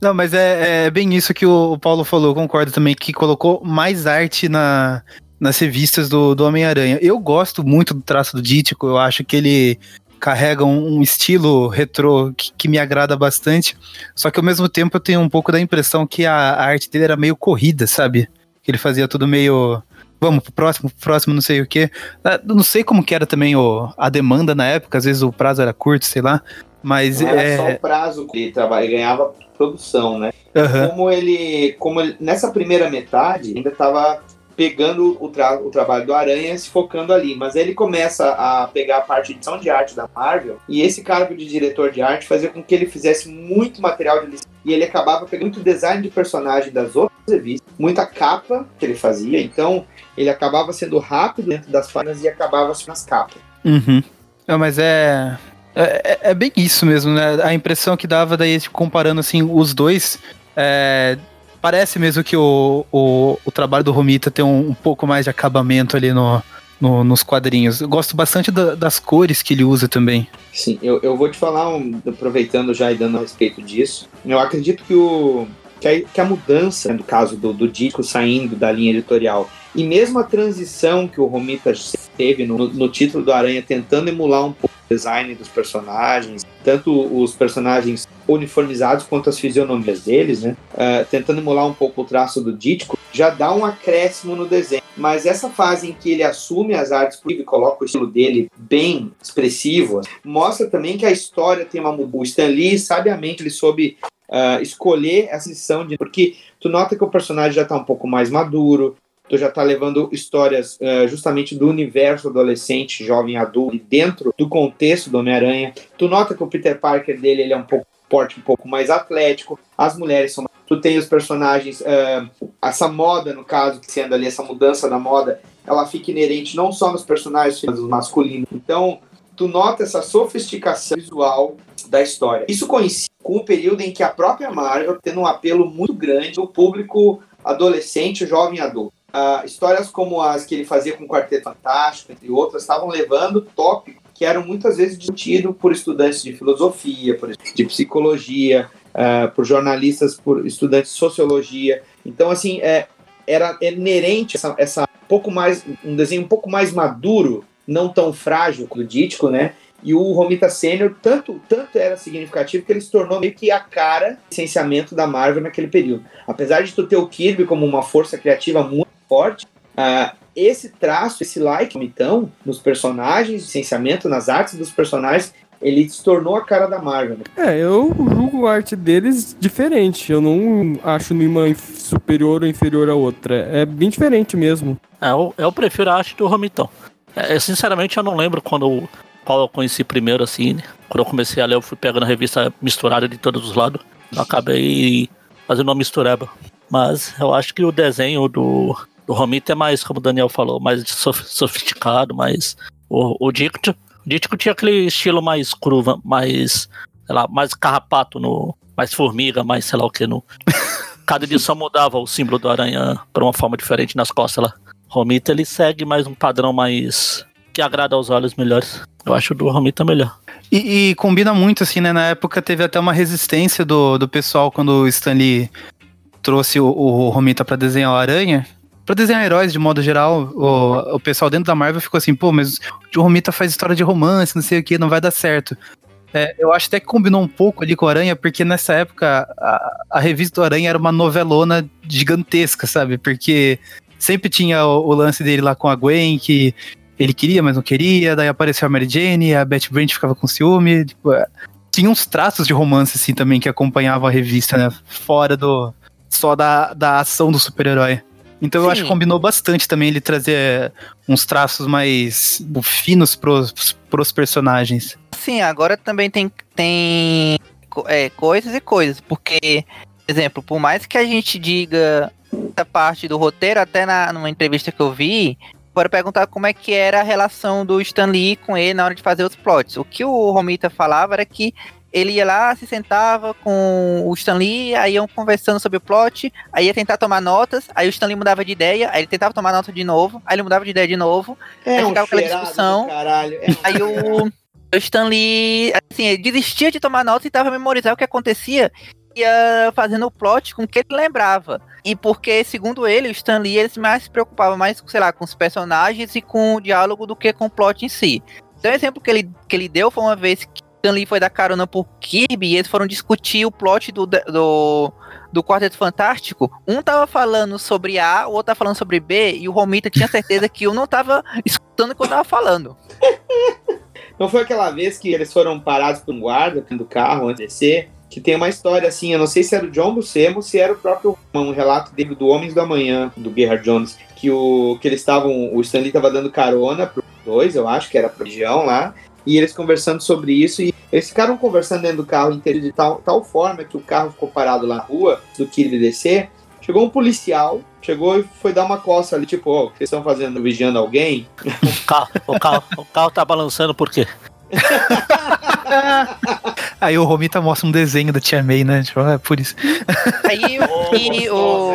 Não, mas é, é bem isso que o, o Paulo falou, eu concordo também, que colocou mais arte na, nas revistas do, do Homem-Aranha. Eu gosto muito do traço do Dítico, eu acho que ele carrega um, estilo retrô que, que me agrada bastante, só que ao mesmo tempo eu tenho um pouco da impressão que a, a arte dele era meio corrida, sabe? Que ele fazia tudo meio... Vamos pro próximo, pro próximo, não sei o quê. Ah, Não sei como que era também o, a demanda na época, às vezes o prazo era curto, sei lá. Mas Não era é. só o prazo que ele trabalha, ele ganhava produção, né? aham. Como ele, como ele- nessa primeira metade ainda estava pegando o, tra- o trabalho do Aranha e se focando ali, mas aí ele começa a pegar a parte de edição de arte da Marvel e esse cargo de diretor de arte fazia com que ele fizesse muito material de e ele acabava pegando muito design de personagem das outras revistas, muita capa que ele fazia, então ele acabava sendo rápido dentro das páginas e acabava nas capas. Uhum. Não, mas é, é. É bem isso mesmo, né? A impressão que dava daí, comparando assim, os dois. é, parece mesmo que o, o, o trabalho do Romita tem um, um pouco mais de acabamento ali no, no- nos quadrinhos. Eu gosto bastante da- das cores que ele usa também. Sim, eu, eu vou te falar, um- aproveitando já e dando a respeito disso, eu acredito que, o, que, a, que a mudança, no caso do, do disco saindo da linha editorial, e mesmo a transição que o Romita teve no, no título do Aranha, tentando emular um pouco o design dos personagens, tanto os personagens uniformizados quanto as fisionomias deles, né? Ah, tentando emular um pouco o traço do Dítico, já dá um acréscimo no desenho. Mas essa fase em que ele assume as artes e coloca o estilo dele bem expressivo, mostra também que a história tem uma mudança. O Stan Lee, sabiamente, ele soube ah, escolher essa lição de. Porque tu nota que o personagem já está um pouco mais maduro, tu já tá levando histórias ah, justamente do universo adolescente, jovem, adulto, dentro do contexto do Homem-Aranha. Tu nota que o Peter Parker dele ele é um pouco porte um pouco mais atlético, as mulheres são tu tem os personagens, ah, essa moda, no caso, que sendo ali essa mudança da moda, ela fica inerente não só nos personagens femininos, masculinos. Então, tu nota essa sofisticação visual da história. Isso coincide com o período em que a própria Marvel tendo um apelo muito grande no público adolescente, jovem adulto. Ah, histórias como as que ele fazia com o Quarteto Fantástico, entre outras, estavam levando tópicos que eram muitas vezes discutidos por estudantes de filosofia, por de psicologia, ah, por jornalistas, por estudantes de sociologia. Então, assim, é, era inerente essa, essa pouco mais um desenho um pouco mais maduro, não tão frágil do Dítico, né? E o Romita Sênior tanto, tanto era significativo que ele se tornou meio que a cara do licenciamento da Marvel naquele período. Apesar de tu ter o Kirby como uma força criativa muito forte, ah, esse traço, esse like, então, nos personagens, licenciamento nas artes dos personagens, ele se tornou a cara da Marvel. né? É, eu julgo a arte deles diferente. Eu não acho nenhuma superior ou inferior à outra. É bem diferente mesmo. É, eu, eu prefiro a arte do Romitão. É, eu, sinceramente, eu não lembro quando qual eu conheci primeiro, assim. né? Quando eu comecei a ler, eu fui pegando a revista misturada de todos os lados. Eu acabei fazendo uma mistureba. Mas eu acho que o desenho do, do Romita é mais, como o Daniel falou, mais sof- sofisticado, mais. O, o Dicto. O tinha aquele estilo mais curva, mais. sei lá, mais carrapato, no, mais formiga, mais sei lá o que. No, cada edição mudava o símbolo do aranha para uma forma diferente nas costas lá. Romita ele segue mais um padrão mais que agrada aos olhos melhores. Eu acho o do Romita melhor. E, e combina muito, assim, né? Na época teve até uma resistência do, do pessoal quando o Stanley trouxe o, o Romita pra desenhar o Aranha. Pra desenhar heróis de modo geral, o, o pessoal dentro da Marvel ficou assim, pô, mas o Romita faz história de romance, não sei o que, não vai dar certo. É, eu acho até que combinou um pouco ali com o Aranha, porque nessa época a, a revista do Aranha era uma novelona gigantesca, sabe? Porque sempre tinha o, o lance dele lá com a Gwen, que ele queria, mas não queria, daí apareceu a Mary Jane, a Betty Brant ficava com ciúme. Tipo, é, tinha uns traços de romance, assim, também, que acompanhavam a revista, né? Fora do. só da, da ação do super-herói. Então eu Sim. acho que combinou bastante também ele trazer uns traços mais finos pros, pros personagens. Sim, agora também tem, tem é, coisas e coisas, porque, por exemplo, por mais que a gente diga essa parte do roteiro, até na, numa entrevista que eu vi, foram perguntar como é que era a relação do Stan Lee com ele na hora de fazer os plots. O que o Romita falava era que ele ia lá, se sentava com o Stan Lee, aí iam conversando sobre o plot, aí ia tentar tomar notas, aí o Stan Lee mudava de ideia, aí ele tentava tomar nota de novo, aí ele mudava de ideia de novo, É Aí um ficava aquela discussão. É Aí o, o Stanley, assim, ele desistia de tomar nota e tava a memorizar o que acontecia ia fazendo o plot com o que ele lembrava. E porque, segundo ele, o Stanley ele mais se preocupava mais, sei lá, com os personagens e com o diálogo do que com o plot em si. Então, o exemplo que ele, que ele deu foi uma vez que Stanley foi dar carona por Kirby e eles foram discutir o plot do, do, do Quarteto Fantástico. Um tava falando sobre A, o outro tava falando sobre B, e o Romita tinha certeza que um não tava escutando o que eu tava falando. Não foi aquela vez que eles foram parados por um guarda do carro antes de descer? Que tem uma história assim, eu não sei se era o John Buscema ou se era o próprio um relato dele do Homens do Amanhã, do Gerhard Jones, que o que eles estavam, o Stanley estava dando carona pro dois, eu acho que era pra região lá, e eles conversando sobre isso e eles ficaram conversando dentro do carro inteiro de tal, tal forma que o carro ficou parado lá na rua do Kirby descer. Chegou um policial, chegou e foi dar uma coça ali, tipo, ó, que vocês estão fazendo, vigiando alguém? O carro, o carro, o carro tá balançando por quê? Aí o Romita mostra um desenho da Tia May, né? Tipo, é por isso. Aí Ô, e o,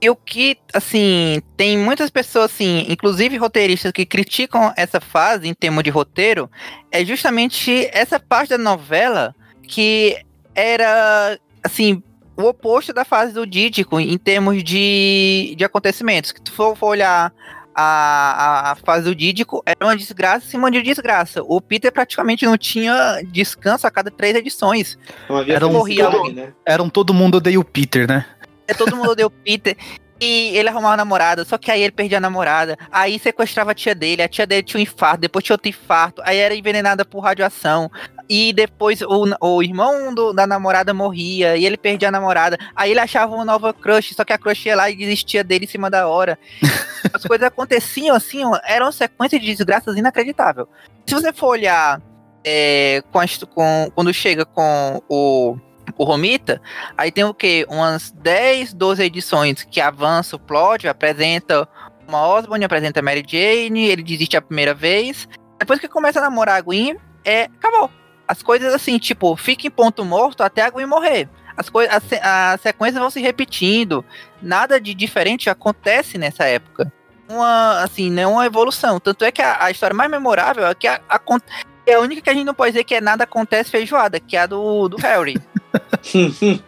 e o que, assim, tem muitas pessoas, assim, inclusive roteiristas que criticam essa fase em termos de roteiro, é justamente essa parte da novela que era, assim, o oposto da fase do Dídico em termos de, de acontecimentos. Que tu for, for olhar a, a, fase do Dídico, era uma desgraça em cima de desgraça. O Peter praticamente não tinha descanso a cada três edições. Era um felicidade, todo- né? Eram todo mundo odeia o Peter, né? É, todo mundo odeia o Peter. E ele arrumava uma namorada, só que aí ele perdia a namorada. Aí sequestrava a tia dele, a tia dele tinha um infarto, depois tinha outro infarto. Aí era envenenada por radiação. E depois o, o irmão do- da namorada morria e ele perdia a namorada. Aí ele achava uma nova crush, só que a crush ia lá e desistia dele em cima da hora. As coisas aconteciam assim, ó, eram uma sequência de desgraças inacreditável. Se você for olhar é, com, as- com- quando chega com o, o Romita, Aí tem o quê? Umas 10, 12 edições que avança o plot, apresenta uma Osborne, apresenta a Mary Jane, ele desiste a primeira vez. Depois que começa a namorar a Gwen, é, acabou. As coisas assim, tipo, fica em ponto morto até a Gwen morrer. As, coi- as, se- as sequências vão se repetindo. Nada de diferente acontece nessa época. Uma, assim, nenhuma evolução. Tanto é que a, a história mais memorável é que a, a, con- é a única que a gente não pode dizer que é nada acontece feijoada, que é a do, do Harry.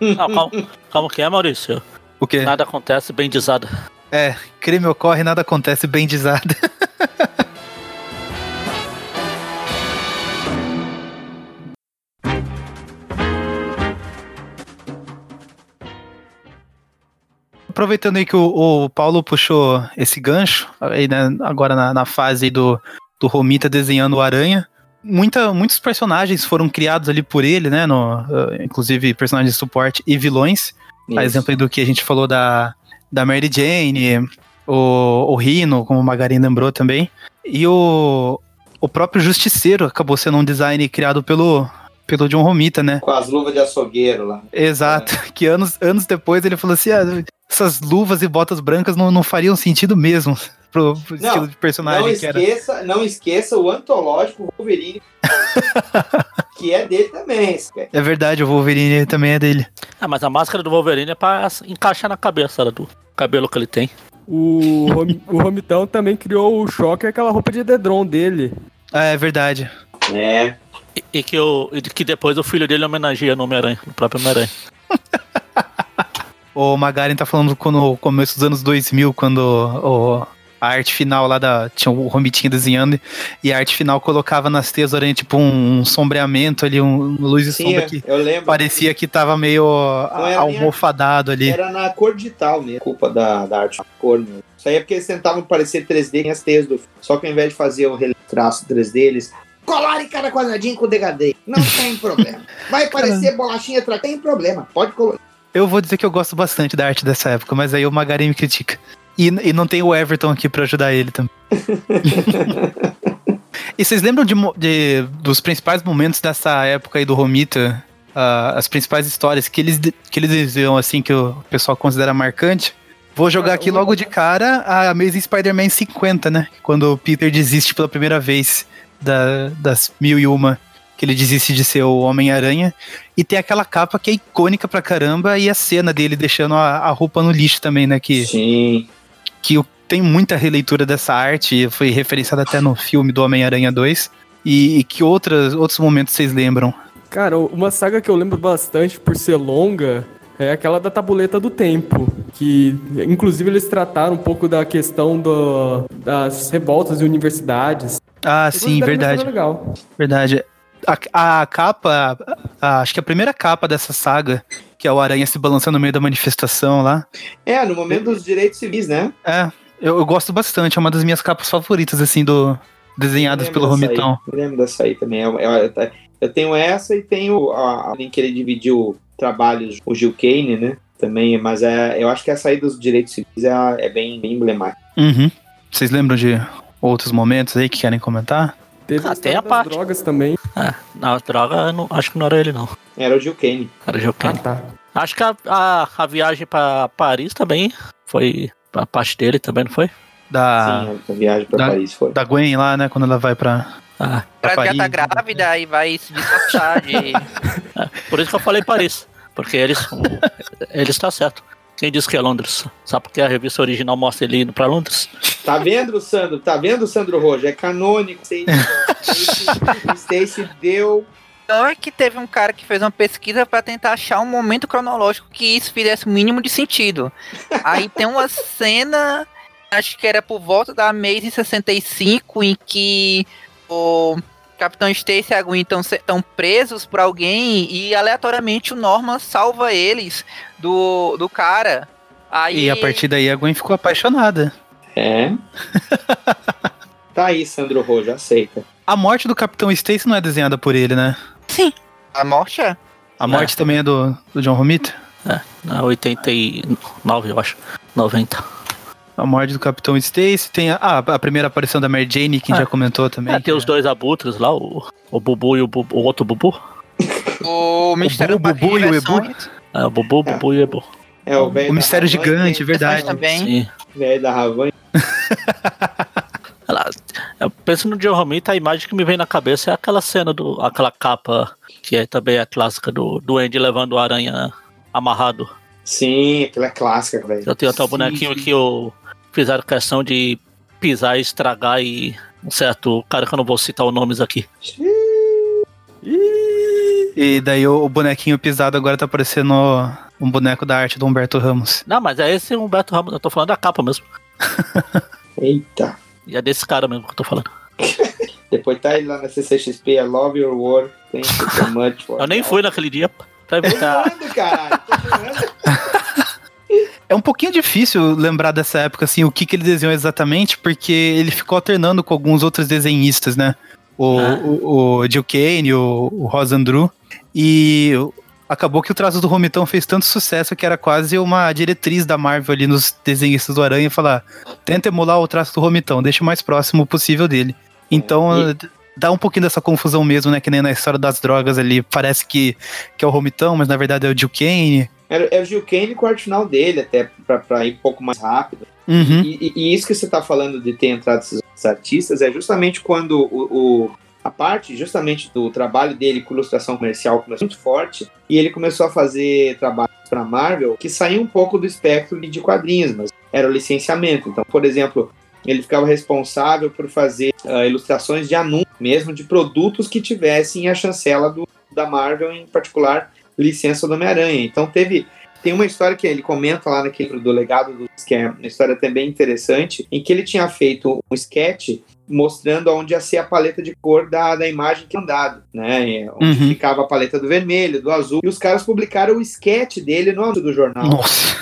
Não, calma, calma que é, Maurício. O quê? Nada acontece bem dizado. É, crime ocorre, nada acontece bem dizado. Aproveitando aí que o, o Paulo puxou esse gancho, aí, né, agora na, na fase do, do Romita desenhando o Aranha, muita, muitos personagens foram criados ali por ele, né? No, eh, inclusive personagens de suporte e vilões. A exemplo do que a gente falou da, da Mary Jane, o, o Rino, como o Magarin lembrou também. E o, o próprio Justiceiro acabou sendo um design criado pelo, pelo John Romita, né? Com as luvas de açougueiro lá. Exato. Que anos, anos depois ele falou assim: ah, essas luvas e botas brancas não, não fariam sentido mesmo pro, pro Não, estilo de personagem Não que era. esqueça, não esqueça o antológico Wolverine, que é dele também. É verdade, o Wolverine também é dele. Ah, mas a máscara do Wolverine é pra encaixar na cabeça do cabelo que ele tem. O, Rom- o Romitão também criou o choque aquela roupa de edredom dele. Ah, é verdade. É. E, e que, o, e que depois o filho dele homenageia no Homem-Aranha, no próprio Homem-Aranha. O Magarin tá falando quando, no começo dos anos 2000, quando o, a arte final lá da. Tinha o Romitinho desenhando e a arte final colocava nas teias tipo um, sombreamento ali, um luz e Sim, sombra eu, que parecia que tava meio almofadado ali. Era na cor digital mesmo, culpa da, da arte cor mesmo. Isso aí é porque eles tentavam parecer 3D em as teias do filme. Só que ao invés de fazer o traço 3D, eles colaram em cada quadradinho com degradê. Não tem problema. Vai parecer bolachinha atrás, tem problema. Pode colocar. Eu vou dizer que eu gosto bastante da arte dessa época, mas aí o Magarin me critica. E, e não tem o Everton aqui pra ajudar ele também. e vocês lembram de, de- dos principais momentos dessa época aí do Romita? Ah, as principais histórias que eles, que eles diziam assim que o pessoal considera marcante? Vou jogar aqui logo de cara a Amazing Spider-Man 50, né? Quando o Peter desiste pela primeira vez da- das mil e uma que ele desiste de ser o Homem-Aranha. E tem aquela capa que é icônica pra caramba e a cena dele deixando a, a roupa no lixo também, né? Que, Sim. que tem muita releitura dessa arte, foi referenciada até no filme do Homem-Aranha 2. E, e que outras, outros momentos vocês lembram? Cara, uma saga que eu lembro bastante por ser longa é aquela da tabuleta do tempo. Que, inclusive, eles trataram um pouco da questão do- das revoltas de universidades. Ah, Eu sim, verdade. história Legal. Verdade. A, a capa, a- acho que a primeira capa dessa saga, que é o Aranha se balançando no meio da manifestação lá. É, no momento dos direitos civis, né? É, eu, eu gosto bastante, é uma das minhas capas favoritas, assim, do desenhadas pelo Romitão. Eu lembro dessa aí também. Eu, eu- eu tenho essa e tenho a, a em que ele dividiu trabalhos, o Gil Kane, né? Também, mas é, eu acho que essa aí dos direitos civis é, é bem, bem emblemática. Uhum. Vocês lembram de outros momentos aí que querem comentar? Teve Ah, a parte. drogas também. É, na droga, eu não, acho que não era ele, não. Era o Gil Kane. Era o Joe Ah, Kane. tá. Acho que a, a, a viagem pra Paris também foi a parte dele também, não foi? Da, Sim, a viagem pra da- Paris foi. da Gwen lá, né? Quando ela vai pra. Ah, Ela já Paris, tá né? grávida e vai se disfarçar de. por isso que eu falei Paris. Porque eles. ele está certo. Quem disse que é Londres? Sabe porque a revista original mostra ele indo pra Londres? Tá vendo, Sandro? Tá vendo, Sandro Rojo? É canônico. Stacy, deu. Então é que teve um cara que fez uma pesquisa pra tentar achar um momento cronológico que isso fizesse o mínimo de sentido. Aí tem uma cena, acho que era por volta da mês em 65, em que o Capitão Stacy e a Gwen estão presos por alguém e aleatoriamente o Norman salva eles do, do cara. Aí, E a partir daí a Gwen ficou apaixonada. É. tá aí, Sandro Rojo, aceita. A morte do Capitão Stacy não é desenhada por ele, né? Sim, a morte é. A morte também é do, do John Romita? Na 89, eu acho. 90. A morte do Capitão Stacy. Tem a, ah, a primeira aparição da Mary Jane, que Ah. já comentou também. É, tem os dois abutres lá, o, o Bubu e o, Bu- o outro Bubu. O Mistério Bu- Bubu e o Ebu? É, o Bubu, o Bubu e o Ebu. É o velho O da mistério gigante, tem- verdade. também. Sim. Velho da. Ela, eu penso no John Romita, a imagem que me vem na cabeça é aquela cena do. aquela capa que é também a clássica do, do Andy levando o aranha amarrado. Sim, aquela é clássica, velho. Eu tenho até o bonequinho sim. que eu fizeram questão de pisar e estragar e um certo cara que eu não vou citar os nomes aqui. E daí o, bonequinho pisado agora tá parecendo um boneco da arte do Humberto Ramos. Não, mas é esse Humberto Ramos, eu tô falando da capa mesmo. Eita. E é desse cara mesmo que eu tô falando. Depois tá ele lá na CCXP, I love your work. Thank you so much for Eu nem fui naquele dia evitar. zoando, caralho. Tô. É um pouquinho difícil lembrar dessa época, assim, o que, que ele desenhou exatamente, porque ele ficou alternando com alguns outros desenhistas, né? O, Ah. o, o Jill Kane, o, o Rosandru. E acabou que o traço do Romitão fez tanto sucesso que era quase uma diretriz da Marvel ali nos desenhistas do Aranha falar: tenta emular o traço do Romitão, deixa o mais próximo possível dele. Então. É, Dá um pouquinho dessa confusão mesmo, né? Que nem na história das drogas ali. Parece que, que é o Romitão, mas na verdade é o Jill Kane. Era, era o Gil Kane com o arte final dele, até pra ir um pouco mais rápido. Uhum. E, e- isso que você tá falando de ter entrado esses artistas é justamente quando o, o- a parte justamente do trabalho dele com ilustração comercial começou muito forte e ele começou a fazer trabalhos para Marvel que saía um pouco do espectro de quadrinhos, mas era o licenciamento. Então, por exemplo, ele ficava responsável por fazer ah, ilustrações de anúncios, mesmo de produtos que tivessem a chancela do, da Marvel, em particular licença do Homem-Aranha. Então teve tem uma história que ele comenta lá naquele livro do legado do que é uma história também interessante, em que ele tinha feito um sketch mostrando onde ia ser a paleta de cor da, da imagem que andado, né? É, Onde Uhum. ficava a paleta do vermelho, do azul. E os caras publicaram o sketch dele no anúncio do jornal Nossa.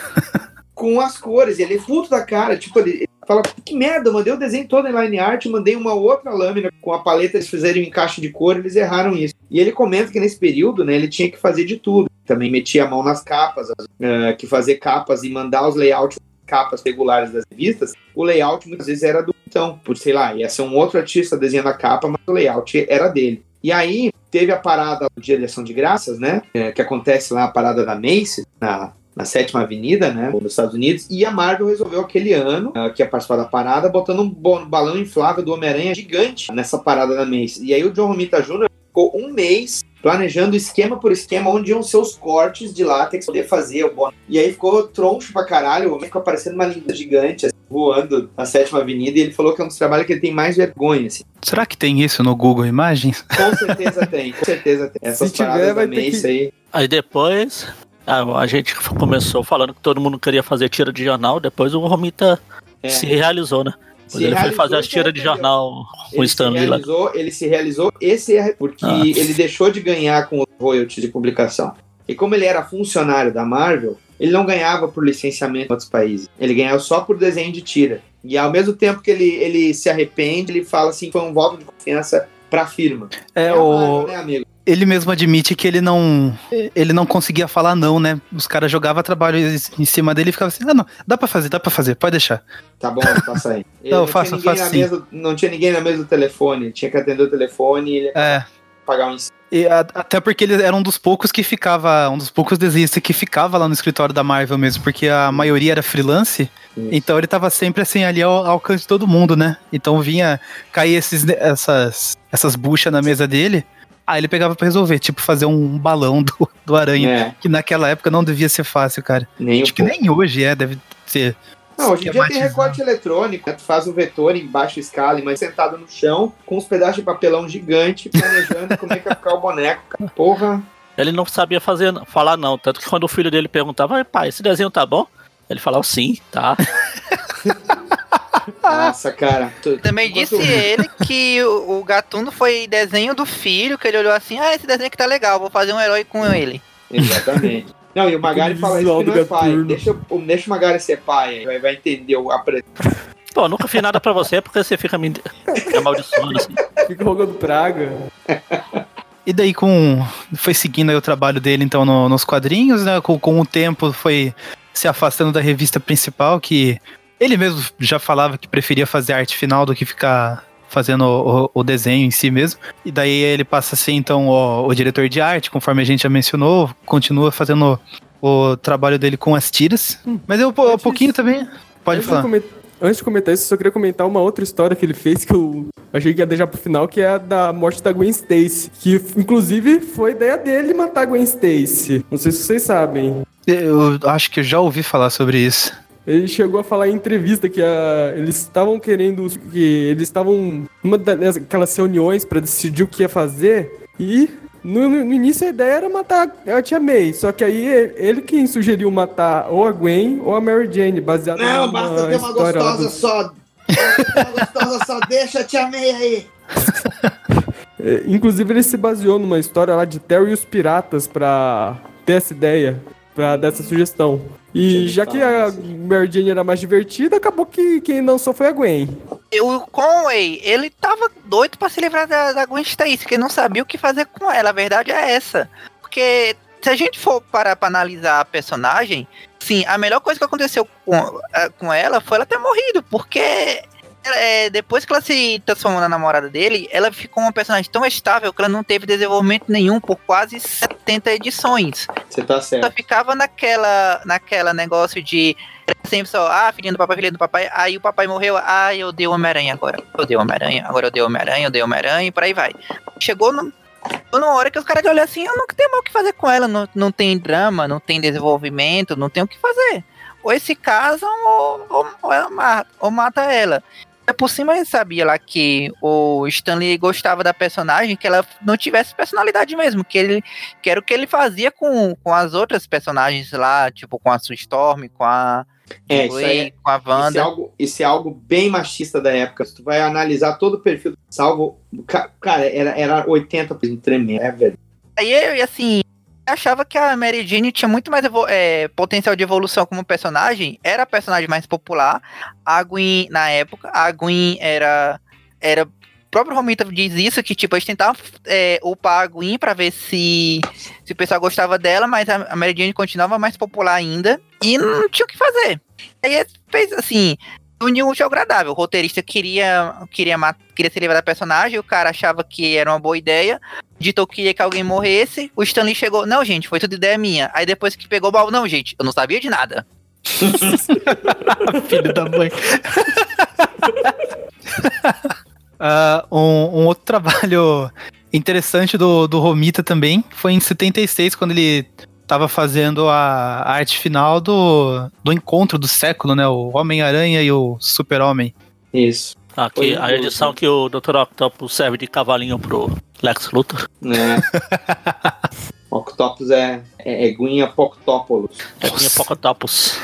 com as cores. Ele é puto da cara, tipo, ele ele fala, que merda, eu mandei o desenho todo em line art, mandei uma outra lâmina com a paleta, eles fizeram um encaixe de cor, eles erraram isso. E ele comenta que nesse período, né, ele tinha que fazer de tudo. Também metia a mão nas capas, eh, que fazer capas e mandar os layouts capas regulares das revistas, o layout muitas vezes era do então, por sei lá, ia ser um outro artista desenhando a capa, mas o layout era dele. E aí teve a parada de Ação de Graças, né? eh, que acontece lá a parada da Macy, na, na sétima avenida, né, nos Estados Unidos, e a Marvel resolveu aquele ano, uh, que ia participar da parada, botando um balão inflável do Homem-Aranha gigante nessa parada da Macy. E aí o John Romita Jr. ficou um mês planejando esquema por esquema onde iam ser os cortes de látex poder fazer o bono. E aí ficou troncho pra caralho, o homem ficou parecendo uma linda gigante, assim, voando na sétima avenida, e ele falou que é um dos trabalhos que ele tem mais vergonha, assim. Será que tem isso no Google Imagens? Com certeza tem, com certeza tem. Essas Se tiver, vai da ter Macy que- aí. Aí depois, a, a gente começou falando que todo mundo queria fazer tira de jornal, depois o Romita É. se realizou, né? Ele foi fazer as tiras de jornal com o Ele se, Stanley lá. realizou, ele se realizou esse é porque Ah. ele deixou de ganhar com os royalties de publicação. E como ele era funcionário da Marvel, ele não ganhava por licenciamento em outros países. Ele ganhava só por desenho de tira. E ao mesmo tempo que ele, ele se arrepende, ele fala assim, foi um voto de confiança pra firma. É, a Marvel, o, né, amigo? Ele mesmo admite que ele não ele não conseguia falar não, né? Os caras jogavam trabalho em cima dele e ficava assim: "Ah, não, dá pra fazer, dá pra fazer, pode deixar". Tá bom, passa aí. Não, não, faça, tinha ninguém faça na sim. mesa, não tinha ninguém na mesa do telefone, ele tinha que atender o telefone e ele É. pagar um ensino. E a- até porque ele era um dos poucos que ficava, um dos poucos desenhistas que ficava lá no escritório da Marvel mesmo, porque a maioria era freelance, então ele tava sempre assim ali ao, ao alcance de todo mundo, né? Então vinha cair esses, essas, essas buchas na mesa dele, aí ele pegava pra resolver, tipo fazer um balão do, do aranha, É, que naquela época não devia ser fácil, cara. nem Acho um que pouco. nem hoje é, deve ser. Não, hoje em dia tem recorte eletrônico, né? tu faz um vetor em baixa escala, mas sentado no chão, com uns pedaços de papelão gigante, planejando como é que vai ficar o boneco, cara. Porra. Ele não sabia fazer, falar não. Tanto que quando o filho dele perguntava, "Ai, pai, esse desenho tá bom? Ele falava sim, tá. Nossa, cara. Tu- Também enquanto- disse ele que o, o Gatuno foi desenho do filho, que ele olhou assim, ah, esse desenho aqui tá legal, vou fazer um herói com ele. Exatamente. Não, e o Magari fala isso que não do é pai. Deixa, o- deixa o Magari ser pai, aí vai, vai entender o a Pô, eu nunca fiz nada pra você porque você fica me, me amaldiçoando assim. Fica rogando praga. E daí com. Foi seguindo aí o trabalho dele, então, no- nos quadrinhos, né? Com, com o tempo foi se afastando da revista principal, que ele mesmo já falava que preferia fazer arte final do que ficar fazendo o, o- o desenho em si mesmo. E daí ele passa a ser, então, o, o diretor de arte, conforme a gente já mencionou, continua fazendo o trabalho dele com as tiras. Mas eu, um pouquinho também. Pode falar. Antes de comentar isso, eu só queria comentar uma outra história que ele fez que eu achei que ia deixar pro final, que é a da morte da Gwen Stacy. Que, inclusive, foi ideia dele matar a Gwen Stacy. Não sei se vocês sabem. Eu acho que eu já ouvi falar sobre isso. Ele chegou a falar em entrevista que a- eles estavam querendo. que eles estavam numa daquelas reuniões pra decidir o que ia fazer e. No, no início a ideia era matar a tia May, só que aí ele, ele quem sugeriu matar ou a Gwen ou a Mary Jane, baseado Não, basta ter uma gostosa do- só. Uma gostosa só, deixa a tia May aí. É, Inclusive ele se baseou numa história lá de Terry e os Piratas pra ter essa ideia, pra dar essa sugestão. E já que a. Mary Jane era mais divertida, acabou que quem lançou foi a Gwen. E o Conway, ele tava doido pra se livrar da, da Gwen Stacy, que não sabia o que fazer com ela. A verdade é essa. Porque se a gente for parar pra analisar a personagem, sim, a melhor coisa que aconteceu com, a- com ela foi ela ter morrido, porque é, depois que ela se transformou na namorada dele, ela ficou uma personagem tão estável que ela não teve desenvolvimento nenhum por quase 70 edições Você tá só certo. ficava naquela, naquela negócio de sempre só, ah, filhinho do papai, filhinho do papai, aí o papai morreu, ah, eu dei Homem-Aranha agora, eu dei Homem-Aranha, agora eu dei Homem-Aranha, eu dei Homem-Aranha, e por aí vai. Chegou no, numa hora que os caras olham assim, eu não tenho mais o que fazer com ela, não, não tem drama, não tem desenvolvimento, não tem o que fazer. Ou eles se casam ou, ou, ou, ela mata, ou mata ela. É Por cima ele sabia lá que o Stanley gostava da personagem, que ela não tivesse personalidade mesmo, que ele que era o que ele fazia com, com as outras personagens lá, tipo com a Sue Storm, com a É, isso Joey, aí é- com a Isso é, Wanda. algo, isso é algo bem machista da época. Se tu vai analisar todo o perfil Salvo, ca- cara, era, era 80% tremendo. É verdade. Aí eu, assim, achava que a Mary Jane tinha muito mais é, potencial de evolução como personagem, era a personagem mais popular. A Gwen, na época, a Gwen era. era o próprio Romita diz isso, que tipo, eles tentavam é, upar a Gwen pra ver se, se o pessoal gostava dela, mas a, a Mary Jane continuava mais popular ainda e não tinha o que fazer. Aí fez assim, uniu útil agradável. O roteirista queria, queria, queria se livrar da personagem, o cara achava que era uma boa ideia, ditou que queria que alguém morresse, o Stanley chegou, não, gente, foi tudo ideia minha. Aí depois que pegou o baú, não, gente, eu não sabia de nada. Filho da mãe. Ah, um, um outro trabalho interessante do, do Romita também foi em 76, quando ele tava fazendo a, a arte final do, do encontro do século, né? O Homem-Aranha e o Super-Homem. Isso. Aqui, a edição que o Dr. Octopus serve de cavalinho pro Lex Luthor. Né? Octopus é, é, é Guinha Poctópolis. É minha Pocotopus.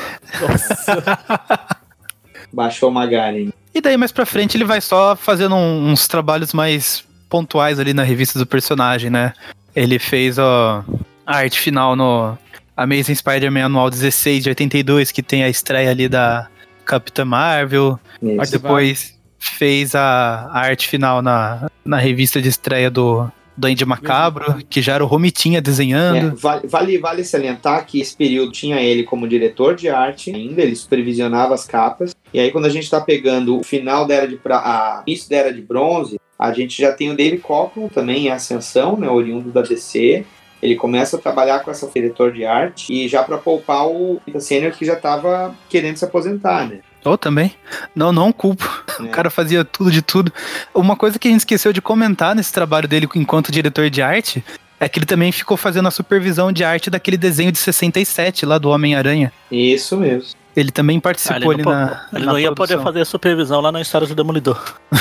Baixou Magaren. E daí mais pra frente ele vai só fazendo uns trabalhos mais pontuais ali na revista do personagem, né? Ele fez ó, a arte final no Amazing Spider-Man anual 16 de 82, que tem a estreia ali da Capitã Marvel. Isso. Depois fez a, a arte final na, na revista de estreia do Duende Macabro, que já era o Romitinha É, desenhando. vale, vale, vale salientar que esse período tinha ele como diretor de arte ainda, ele supervisionava as capas. E aí, quando a gente está pegando o final da era de pra, a início da era de bronze, a gente já tem o Dave Cockrum também em ascensão, né, oriundo da DC. Ele começa a trabalhar com essa diretor de arte e já para poupar o Senior que já estava querendo se aposentar, né? Ou também. Não, não culpo. O É. cara fazia tudo de tudo. Uma coisa que a gente esqueceu de comentar nesse trabalho dele enquanto diretor de arte é que ele também ficou fazendo a supervisão de arte daquele desenho de 67 lá do Homem-Aranha. Isso mesmo. Ele também Ah, participou ele ali na. ele na não ia produção. poder fazer supervisão lá na história do Demolidor.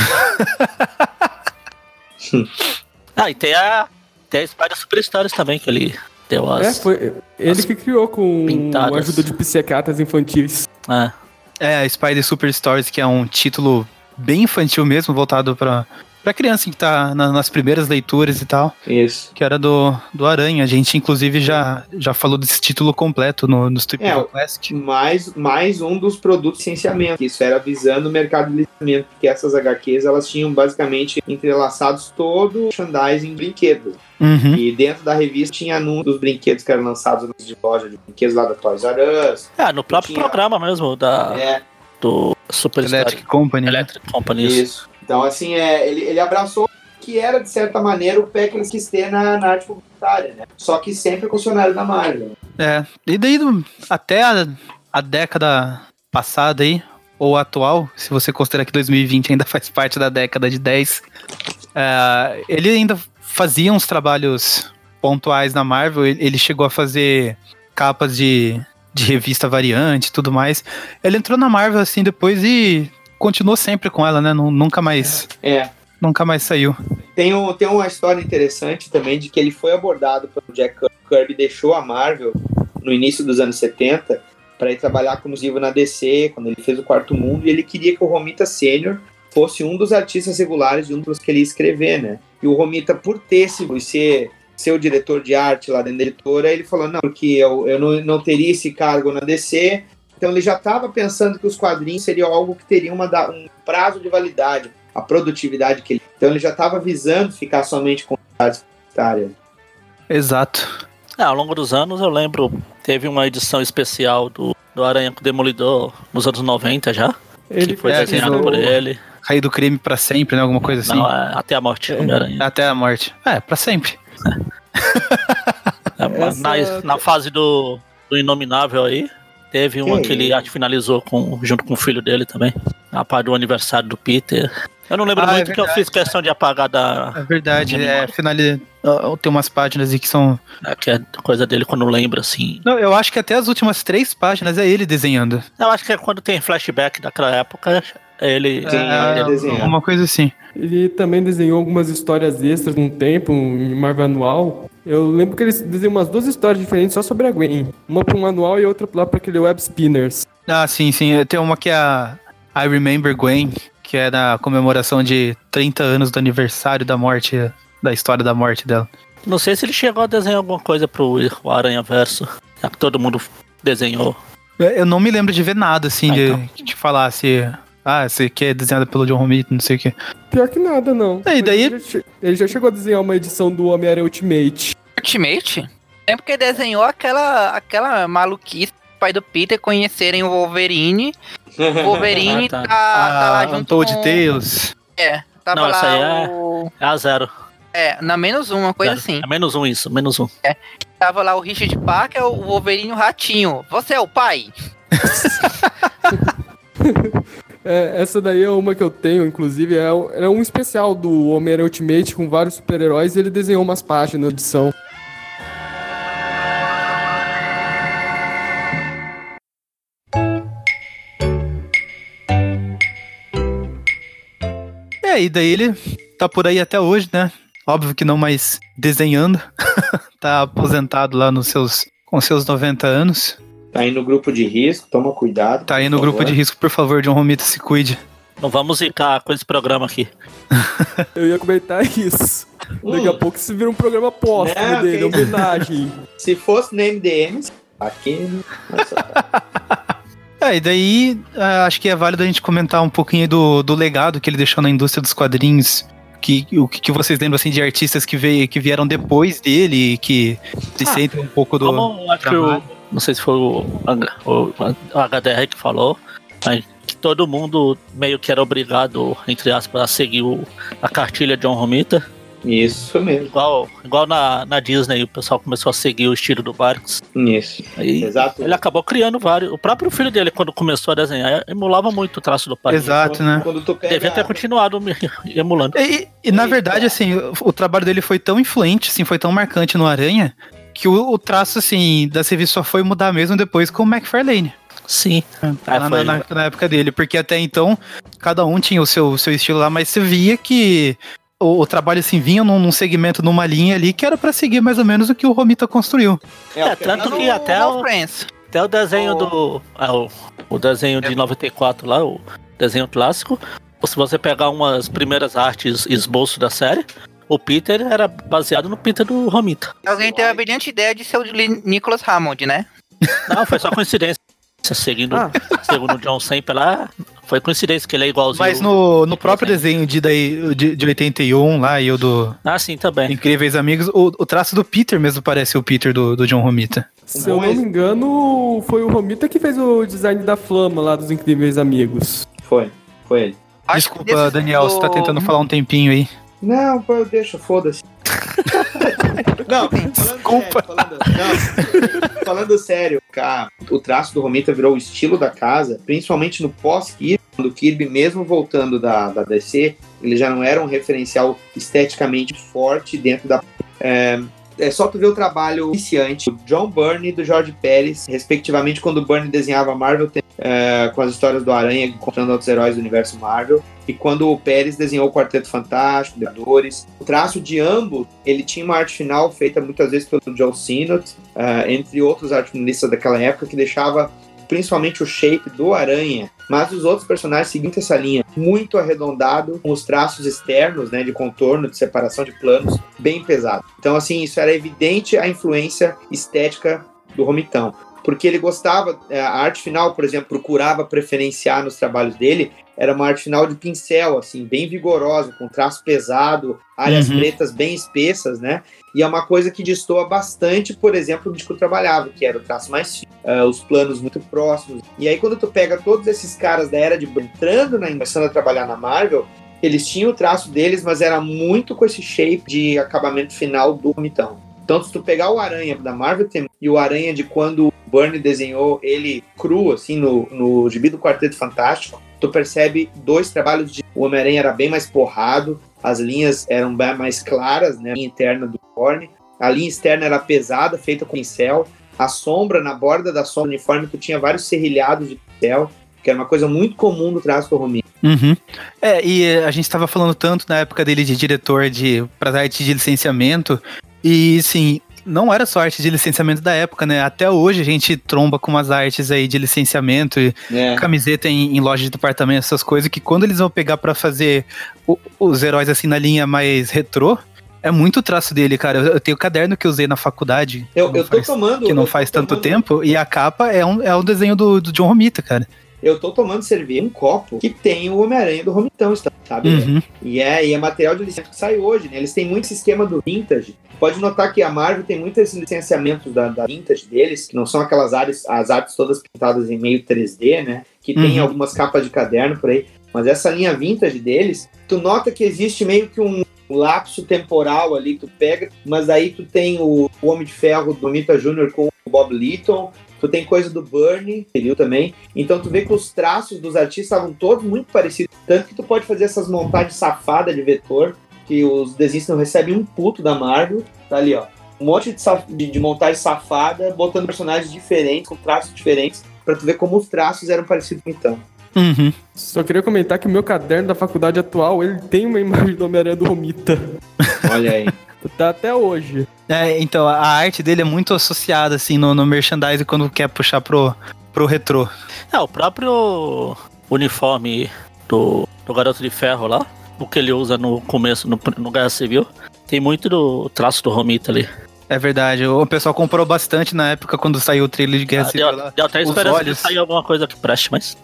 ah, e tem a, tem a Spider Superstars também, que ele deu É, as. foi ele as que criou com a ajuda de psiquiatras infantis. É. É, a Spider Super Stories, que é um título bem infantil mesmo, voltado pra, pra criança que tá na- nas primeiras leituras e tal, Isso. que era do, do Aranha. A gente, inclusive, já, já falou desse título completo no, no Strip É, o- Classic. mais, mais um dos produtos de licenciamento. Isso era visando o mercado de licenciamento, porque essas HQs elas tinham basicamente entrelaçados todo o merchandising em brinquedos. Uhum. E dentro da revista tinha anúncio dos brinquedos que eram lançados de loja de brinquedos lá da Toys R Us. É, no próprio Tinha- programa mesmo da, É, do Super Electric Company. né? Electric Company. isso. isso. Então, assim, é, ele, ele abraçou que era, de certa maneira, o pé que ter na, na arte publicitária, né? Só que sempre funcionário da Marvel. É, e daí até a, a década passada aí, ou atual, se você considerar que 2020 ainda faz parte da década de 10, é, ele ainda fazia uns trabalhos pontuais na Marvel, ele, ele chegou a fazer capas de, de revista variante e tudo mais. Ele entrou na Marvel assim depois e continuou sempre com ela, né? Nu- Nunca mais, É. nunca mais saiu. Tem, um, tem uma história interessante também de que ele foi abordado pelo Jack Kirby. Kirby deixou a Marvel no início dos anos 70 para ir trabalhar como exclusivo na DC, quando ele fez o Quarto Mundo, e ele queria que o Romita Sênior fosse um dos artistas regulares de um dos que ele ia escrever, né? E o Romita, por ter sido e ser, ser o diretor de arte lá dentro da editora, ele falou, não, porque eu, eu não, não teria esse cargo na DC, então ele já estava pensando que os quadrinhos seriam algo que teria uma, um prazo de validade, a produtividade que ele. Então ele já estava visando ficar somente com artes publicitárias. Exato. É, ao longo dos anos eu lembro, teve uma edição especial do, do Aranha com o Demolidor nos anos 90 já. Ele que foi é, desenhado por ele. Cair do crime pra sempre, né? Alguma coisa assim. Não, é até a morte do Homem-Aranha. Até a morte. É, pra sempre. É, mas Essa- na, na fase do, do Inominável aí, teve uma Que ele acho finalizou com, junto com o filho dele também. A parte do aniversário do Peter. Eu não lembro Ah, é muito que eu fiz questão de apagar da. É verdade, é, memória. finali... ó, tem umas páginas aí que são. né, que é coisa dele quando lembra, assim. Não, eu acho que até as últimas três páginas é ele desenhando. Eu acho que é quando tem flashback daquela época, é ele. Sim, é, ele desenhando. uma coisa assim. Ele também desenhou algumas histórias extras um tempo, em Marvel Anual. Eu lembro que ele desenhou umas duas histórias diferentes só sobre a Gwen. Uma para um anual e outra lá para aquele Web Spinners. Ah, sim, sim. Tem uma que é a I Remember Gwen, que é na comemoração de 30 anos do aniversário da morte, da história da morte dela. Não sei se ele chegou a desenhar alguma coisa pro Aranha Verso. Já que todo mundo desenhou. Eu não me lembro de ver nada, assim, Ah, de, então. que te falasse. Ah, esse aqui é desenhado pelo John Romita, não sei o quê. Pior que nada, não. É, e daí- Ele já, ele já chegou a desenhar uma edição do Homem-Aranha Ultimate. Ultimate? É porque desenhou aquela, aquela maluquice do pai do Peter conhecerem o Wolverine. O Wolverine Ah, tá. tá, tá lá Ah, junto Untold com... Tales. É, tava Não, lá essa aí é- o... É a zero. É, na menos um, uma coisa Zero. assim. É menos um isso, menos um. Tava lá o Richard Parker, o Wolverine e o Ratinho. Você é o pai? É, essa daí é uma que eu tenho, inclusive. É, um- é um especial do Homem-Aranha Ultimate com vários super-heróis e ele desenhou umas páginas na edição. É, e daí ele tá por aí até hoje, né? Óbvio que não mais desenhando. tá aposentado lá nos seus, com seus 90 anos. Tá aí no grupo de risco, toma cuidado. Tá aí no grupo favor. de risco, por favor, John Romita, se cuide. Não vamos zicar com esse programa aqui. Eu ia comentar isso. Daqui a Hum. pouco se vira um programa póstumo Não, dele, que- homenagem. Se fosse na MDM, aqui. Nossa, É, e daí ah, acho que é válido a gente comentar um pouquinho do, do legado que ele deixou na indústria dos quadrinhos, que, o que que vocês lembram assim de artistas que, veio, que vieram depois dele e que se Ah, sentem um pouco do. Como acho que o. não sei se foi o, o, o HDR que falou, mas que todo mundo meio que era obrigado, entre aspas, a seguir o- a cartilha de John Romita. Isso mesmo. Igual, igual na, na Disney, o pessoal começou a seguir o estilo do Barks. Isso. Aí Exato. ele acabou criando vários. O próprio filho dele, quando começou a desenhar, emulava muito o traço do pai. Exato, né? Quando tu pega. Devia ter continuado me- emulando. E, e, na Eita. verdade, assim, o, o trabalho dele foi tão influente, assim, foi tão marcante no Aranha, que o, o traço, assim, da revista só foi mudar mesmo depois com o McFarlane. Sim. Ah, na, foi. na- na época dele, porque até então cada um tinha o seu, seu estilo lá, mas você via que o, o trabalho assim vinha num, num segmento, numa linha ali que era pra seguir mais ou menos o que o Romita construiu. É, que tanto que até o-. Até o desenho O- do. ah, o, o desenho de 94 lá, o desenho clássico. Se você pegar umas primeiras artes esboço da série, o Peter era baseado no Peter do Romita. Alguém teve a brilhante ideia de ser o Nicholas Hammond, né? Não, foi só coincidência. Seguindo, Ah. segundo o John sempre lá, foi coincidência que ele é igualzinho. Mas no, no próprio desenho de, daí, de, de 81 lá e o do Ah, sim, também. Incríveis Amigos, o, o traço do Peter mesmo parece o Peter do, do John Romita. Se eu não me engano, foi o Romita que fez o design da flama lá dos Incríveis Amigos. Foi, foi ele. Desculpa, Daniel, você tá do- tentando falar um tempinho aí. Não, pô, deixa, foda-se. não, falando Desculpa. sério, falando, não, falando sério, cara, o traço do Romita virou o estilo da casa, principalmente no pós-Kirby, quando o Kirby, mesmo voltando da, da DC, ele já não era um referencial esteticamente forte dentro da. É, é só tu ver o trabalho iniciante do John Byrne e do George Pérez, respectivamente, quando o Byrne desenhava Marvel é, com as histórias do Aranha encontrando outros heróis do universo Marvel. E quando o Pérez desenhou o Quarteto Fantástico, Vingadores, o traço de ambos, ele tinha uma arte final feita muitas vezes pelo Joe Sinnott, uh, entre outros artistas daquela época, que deixava principalmente o shape do Aranha, mas os outros personagens seguindo essa linha muito arredondado, com os traços externos, né, de contorno, de separação de planos, bem pesado. Então, assim, isso era evidente a influência estética do Romitão porque ele gostava, é, a arte final, por exemplo, procurava preferenciar nos trabalhos dele, era uma arte final de pincel, assim, bem vigorosa, com traço pesado, áreas Uhum. pretas bem espessas, né? E é uma coisa que destoa bastante, por exemplo, do que eu trabalhava, que era o traço mais fino, eh, os planos muito próximos. E aí, quando tu pega todos esses caras da era de entrando na começando a trabalhar na Marvel, eles tinham o traço deles, mas era muito com esse shape de acabamento final do Mitão. Então, se tu pegar o Aranha da Marvel e o Aranha de quando o Byrne desenhou ele cru, assim, no, no gibi do Quarteto Fantástico, tu percebe dois trabalhos de. O Homem-Aranha era bem mais porrado, as linhas eram bem mais claras, né? A linha interna do Byrne. A linha externa era pesada, feita com pincel. A sombra, na borda da sombra do uniforme, tu tinha vários serrilhados de pincel, que era uma coisa muito comum do traço do Romero. Uhum. É, e a gente tava falando tanto na época dele de diretor de para arte de licenciamento, e sim, não era só arte de licenciamento da época, né? Até hoje a gente tromba com umas artes aí de licenciamento, e É. camiseta em, em loja de departamento, essas coisas, que quando eles vão pegar pra fazer o- os heróis assim na linha mais retrô, é muito traço dele, cara. Eu, tenho o caderno que usei na faculdade. Eu, eu tô faz- tomando. que não tô faz tanto tomando- tempo, e a capa é um, é um desenho do, do John Romita, cara. Eu tô tomando cerveja um copo que tem o Homem-Aranha do Romitão, sabe? Uhum. E é, e é material de licença que sai hoje, né? Eles têm muito esse esquema do vintage. Pode notar que a Marvel tem muitos licenciamentos da, da vintage deles, que não são aquelas artes, as artes todas pintadas em meio 3D, né? Que tem Uhum. algumas capas de caderno por aí. Mas essa linha vintage deles, tu nota que existe meio que um lapso temporal ali que tu pega, mas aí tu tem o, Homem de Ferro do Mita Jr. com o Bob Litton, tu tem coisa do Bernie, entendeu também? Então tu vê que os traços dos artistas estavam todos muito parecidos, tanto que tu pode fazer essas montagens safadas de vetor, que os desenhistas não recebem um puto da Marvel, tá ali ó, um monte de, saf- de, de montagem safada, botando personagens diferentes, com traços diferentes, pra tu ver como os traços eram parecidos então. Uhum. Só queria comentar que o meu caderno da faculdade atual, ele tem uma imagem do Homem-Aranha do Romita. Olha aí. Tá até hoje. É, então, a arte dele é muito associada, assim, no, no merchandising quando quer puxar pro, pro retrô. É, o próprio uniforme do, do Garoto de Ferro lá, o que ele usa no começo, no, no Guerra Civil, tem muito do traço do Romita ali. É verdade, o pessoal comprou bastante na época quando saiu o trailer de Guerra Ah, Civil deu, lá. deu até esperança de olhos. sair alguma coisa que preste, mas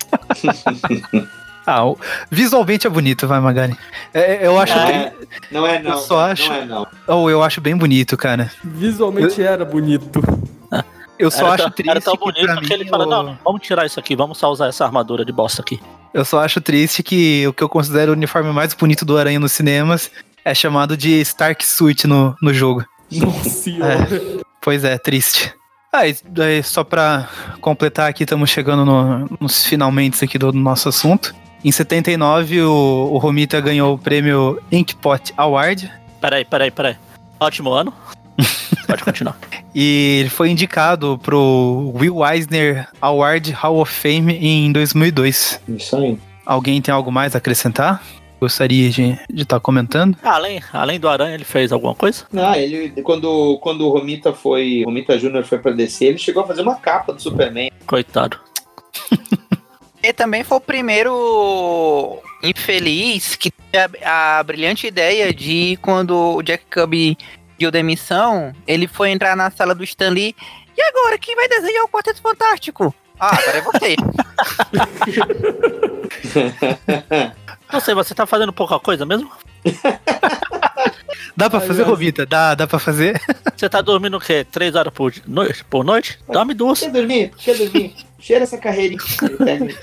Ah, visualmente é bonito, vai, Magari. É, eu acho Não bem, é, não é não. Eu só acho- Não é não. oh, eu acho bem bonito, cara. Visualmente era bonito. Eu só era, acho tão, triste era tão que bonito que mim, ele fala, o- não, vamos tirar isso aqui, vamos só usar essa armadura de bosta aqui. Eu só acho triste que o que eu considero o uniforme mais bonito do Aranha nos cinemas é chamado de Stark Suit no, no jogo. Nossa senhora. Pois é, triste. Ah, e daí, só pra completar aqui, estamos chegando no- nos finalmente aqui do nosso assunto. Em 79, o, o Romita ganhou o prêmio Inkpot Award Peraí, peraí, peraí. Ótimo ano. Pode continuar. e ele foi indicado pro Will Eisner Award Hall of Fame em 2002. Isso aí. Alguém tem algo mais a acrescentar? Gostaria de estar comentando? Ah, além, além do Aranha, ele fez alguma coisa? Não, ele quando, quando o Romita foi, Romita Jr. foi pra DC, ele chegou a fazer uma capa do Superman. Coitado. Ele também foi o primeiro infeliz que teve a, a brilhante ideia de quando o Jack Kirby deu demissão, ele foi entrar na sala do Stan Lee. E agora, quem vai desenhar o Quarteto Fantástico? Ah, agora é você. Não sei, você tá fazendo pouca coisa mesmo? Dá pra Ai, fazer. Romita? Dá, dá pra fazer? Você tá dormindo o quê? Três horas por noite? Por noite? Dorme duas. Quer dormir? Quer dormir? Cheira essa carreirinha. Pega.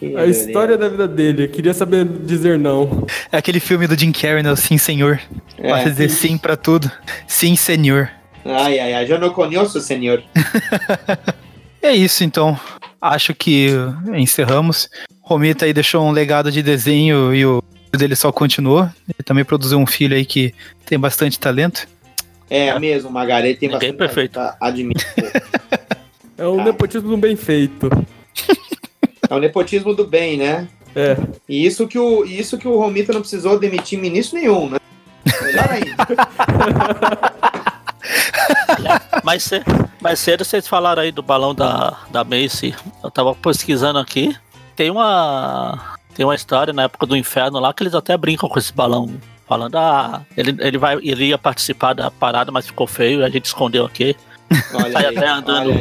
A história da vida dele. Eu queria saber dizer não. É aquele filme do Jim Carrey, né? Sim, Senhor. É. dizer sim pra tudo. Sim, senhor. Ai, ai, ai. Já não conheço, senhor. É isso, então. Acho que encerramos. Romita aí deixou um legado de desenho e o dele só continuou. Ele também produziu um filho aí que tem bastante talento. É mesmo, Magari. Ele tem Ninguém bastante. perfeito. Tá, admito. É um Ah. nepotismo bem feito. É o nepotismo do bem, né? É. E isso que o, e isso que o Romita não precisou demitir ministro nenhum, né? Melhor ainda. Mais, ce- mais cedo vocês falaram aí do balão da, da Macy. Eu tava pesquisando aqui. Tem uma. Tem uma história na época do inferno lá que eles até brincam com esse balão. Falando, ah, ele, ele, vai, ele ia participar da parada, mas ficou feio, a gente escondeu aqui. Olha Sai aí, até andando.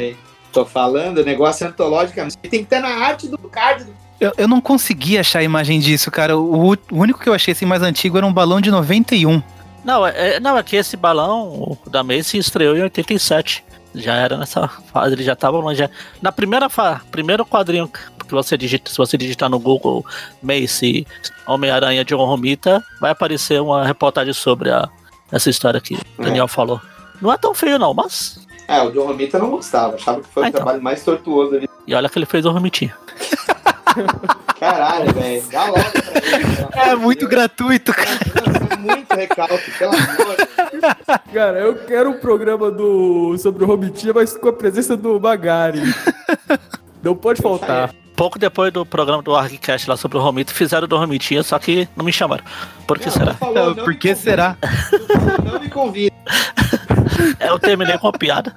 Tô falando, negócio é antológico. Tem que estar na arte do card. Eu, eu não consegui achar a imagem disso, cara. O, o único que eu achei assim mais antigo era um balão de 91. Não, é, é- não, é que esse balão da Macy estreou em 87. Já era nessa fase, ele já tava longe. já- Na primeira fa, primeiro quadrinho que você digita, se você digitar no Google Macy Homem-Aranha de Romita, vai aparecer uma reportagem sobre a, essa história que o Daniel falou. Não é tão feio não, mas. É, o John Romita não gostava. Achava que foi Ah, o então. trabalho mais tortuoso ali. E olha que ele fez o Romitinho. Caralho, velho. Dá logo pra ele. É de muito Deus. gratuito, cara. É muito recalque, pelo amor de. Cara, eu quero um programa do sobre o Romitinha, mas com a presença do Magari. Não pode faltar. Pouco depois do programa do ArgCast lá sobre o Romito, fizeram do Romitinha, só que não me chamaram. Por que Não, será? falou, não Por que será? Não me convida. Eu terminei com a piada.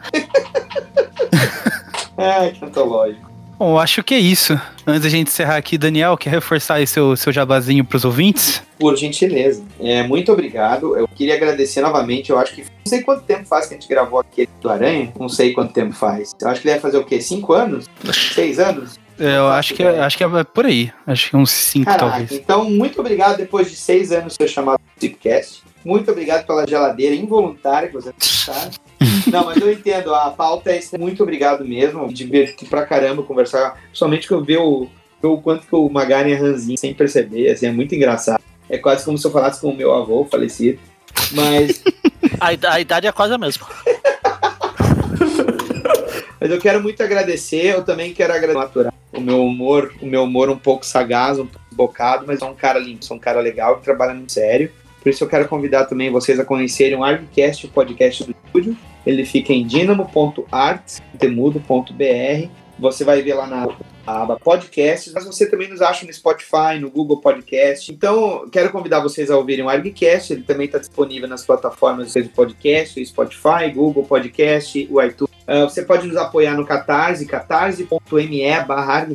Ai, que antológico. Bom, acho que é isso. Antes da gente encerrar aqui, Daniel, quer reforçar aí seu, seu jabazinho pros ouvintes? Por gentileza. É, muito obrigado. Eu queria agradecer novamente. Eu acho que. Não sei quanto tempo faz que a gente gravou aquele do Aranha. Não sei quanto tempo faz. Eu acho que deve fazer o quê? Cinco anos? Seis anos? É, Eu acho que, é- acho que é por aí. Acho que uns cinco, Caraca, talvez. então muito obrigado depois de seis anos ser chamado Zipcast. Muito obrigado pela geladeira involuntária que você está. Não, mas eu entendo, a pauta é muito obrigado mesmo. Me diverti pra caramba conversar, principalmente que eu ver o, ver o quanto que o Magari é ranzinho sem perceber, assim, é muito engraçado. É quase como se eu falasse com o meu avô falecido. Mas, a idade é quase a mesma. mas eu quero muito agradecer, eu também quero agradecer o meu humor, o meu humor um pouco sagaz, um pouco bocado, mas é um cara limpo, sou um cara legal que trabalha muito sério. Por isso eu quero convidar também vocês a conhecerem o Argcast, o podcast do estúdio. Ele fica em dinamo.art.temudo.br. Você vai ver lá na aba podcasts, mas você também nos acha no Spotify, no Google Podcast. Então, quero convidar vocês a ouvirem o Argcast. Ele também está disponível nas plataformas de podcast, o Spotify, Google Podcast, o iTunes Uh, você pode nos apoiar no Catarse, catarse.me barra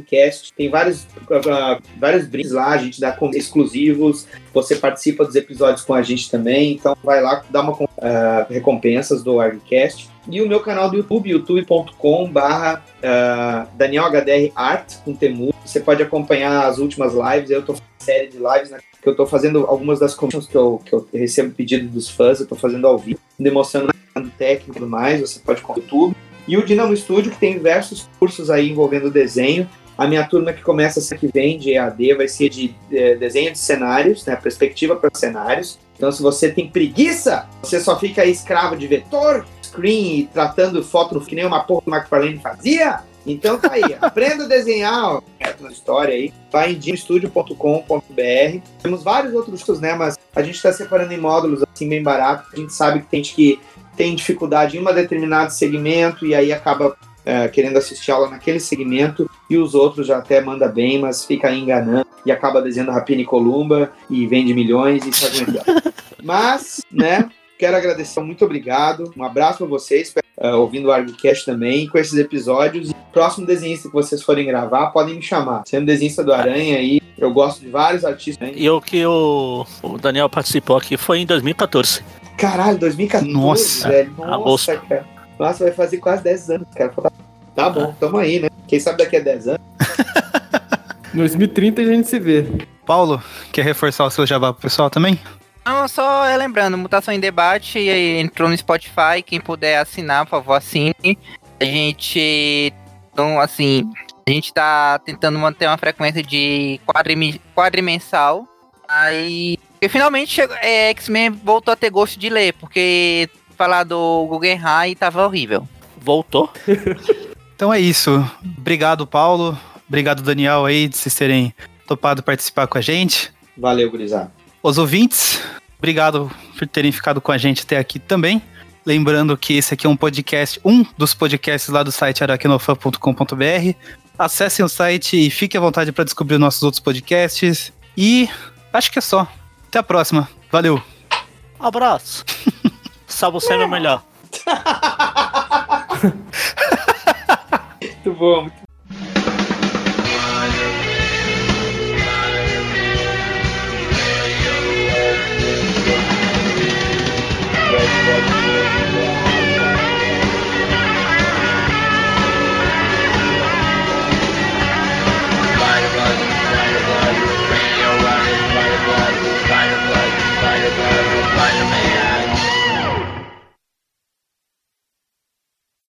Tem vários, uh, vários brindes lá, a gente dá exclusivos, você participa dos episódios com a gente também, então vai lá, dá uma uh, recompensas do Argcast. E o meu canal do YouTube, youtube.com barra Art, com Temu. Você pode acompanhar as últimas lives, eu tô fazendo série de lives né, que eu tô fazendo algumas das comissões que eu, que eu recebo pedido dos fãs, eu tô fazendo ao vivo, demonstrando técnico e tudo mais, você pode com o YouTube. E o Dinamo Studio, que tem diversos cursos aí envolvendo desenho. A minha turma que começa semana que vem de EAD vai ser de é, desenho de cenários, né, perspectiva para cenários. Então, se você tem preguiça, você só fica escravo de vetor, screen tratando foto que nem uma porra do McFarlane fazia, então tá aí, aprenda a desenhar na história aí, vai em dimstudio.com.br. Temos vários outros cursos, né, mas a gente está separando em módulos assim bem barato. A gente sabe que tem gente que tem dificuldade em um determinado segmento e aí acaba é, querendo assistir aula naquele segmento e os outros já até manda bem, mas fica aí enganando e acaba desenhando Rapina e Columba e vende milhões e sabe é Mas, né, quero agradecer, muito obrigado, um abraço para vocês, uh, ouvindo o ArgoCast também, com esses episódios. E próximo desenhista que vocês forem gravar, podem me chamar. Sendo desenhista do Aranha aí, eu gosto de vários artistas. Né? E o que o, o Daniel participou aqui foi em 2014. Caralho, 2014, Nossa, velho. Nossa, cara. Nossa, vai fazer quase 10 anos, cara. Tá bom, tamo aí, né? Quem sabe daqui a 10 anos. 2030 a gente se vê. Paulo, quer reforçar o seu jabá pro pessoal também? Não, só é lembrando, Mutação em Debate entrou no Spotify, quem puder assinar, por favor, assine. A gente, então, assim, a gente tá tentando manter uma frequência de quadrimensal. Aí, e finalmente é, X-Men voltou a ter gosto de ler, porque falar do Guggenheim tava horrível. Voltou? então é isso. Obrigado, Paulo. Obrigado, Daniel, aí, de vocês terem topado participar com a gente. Valeu, gurizada. Os ouvintes, obrigado por terem ficado com a gente até aqui também. Lembrando que esse aqui é um podcast, um dos podcasts lá do site aracnofan.com.br. Acessem o site e fiquem à vontade para descobrir nossos outros podcasts. E acho que é só. Até a próxima. Valeu. Abraço. Salve você, meu melhor. muito bom, muito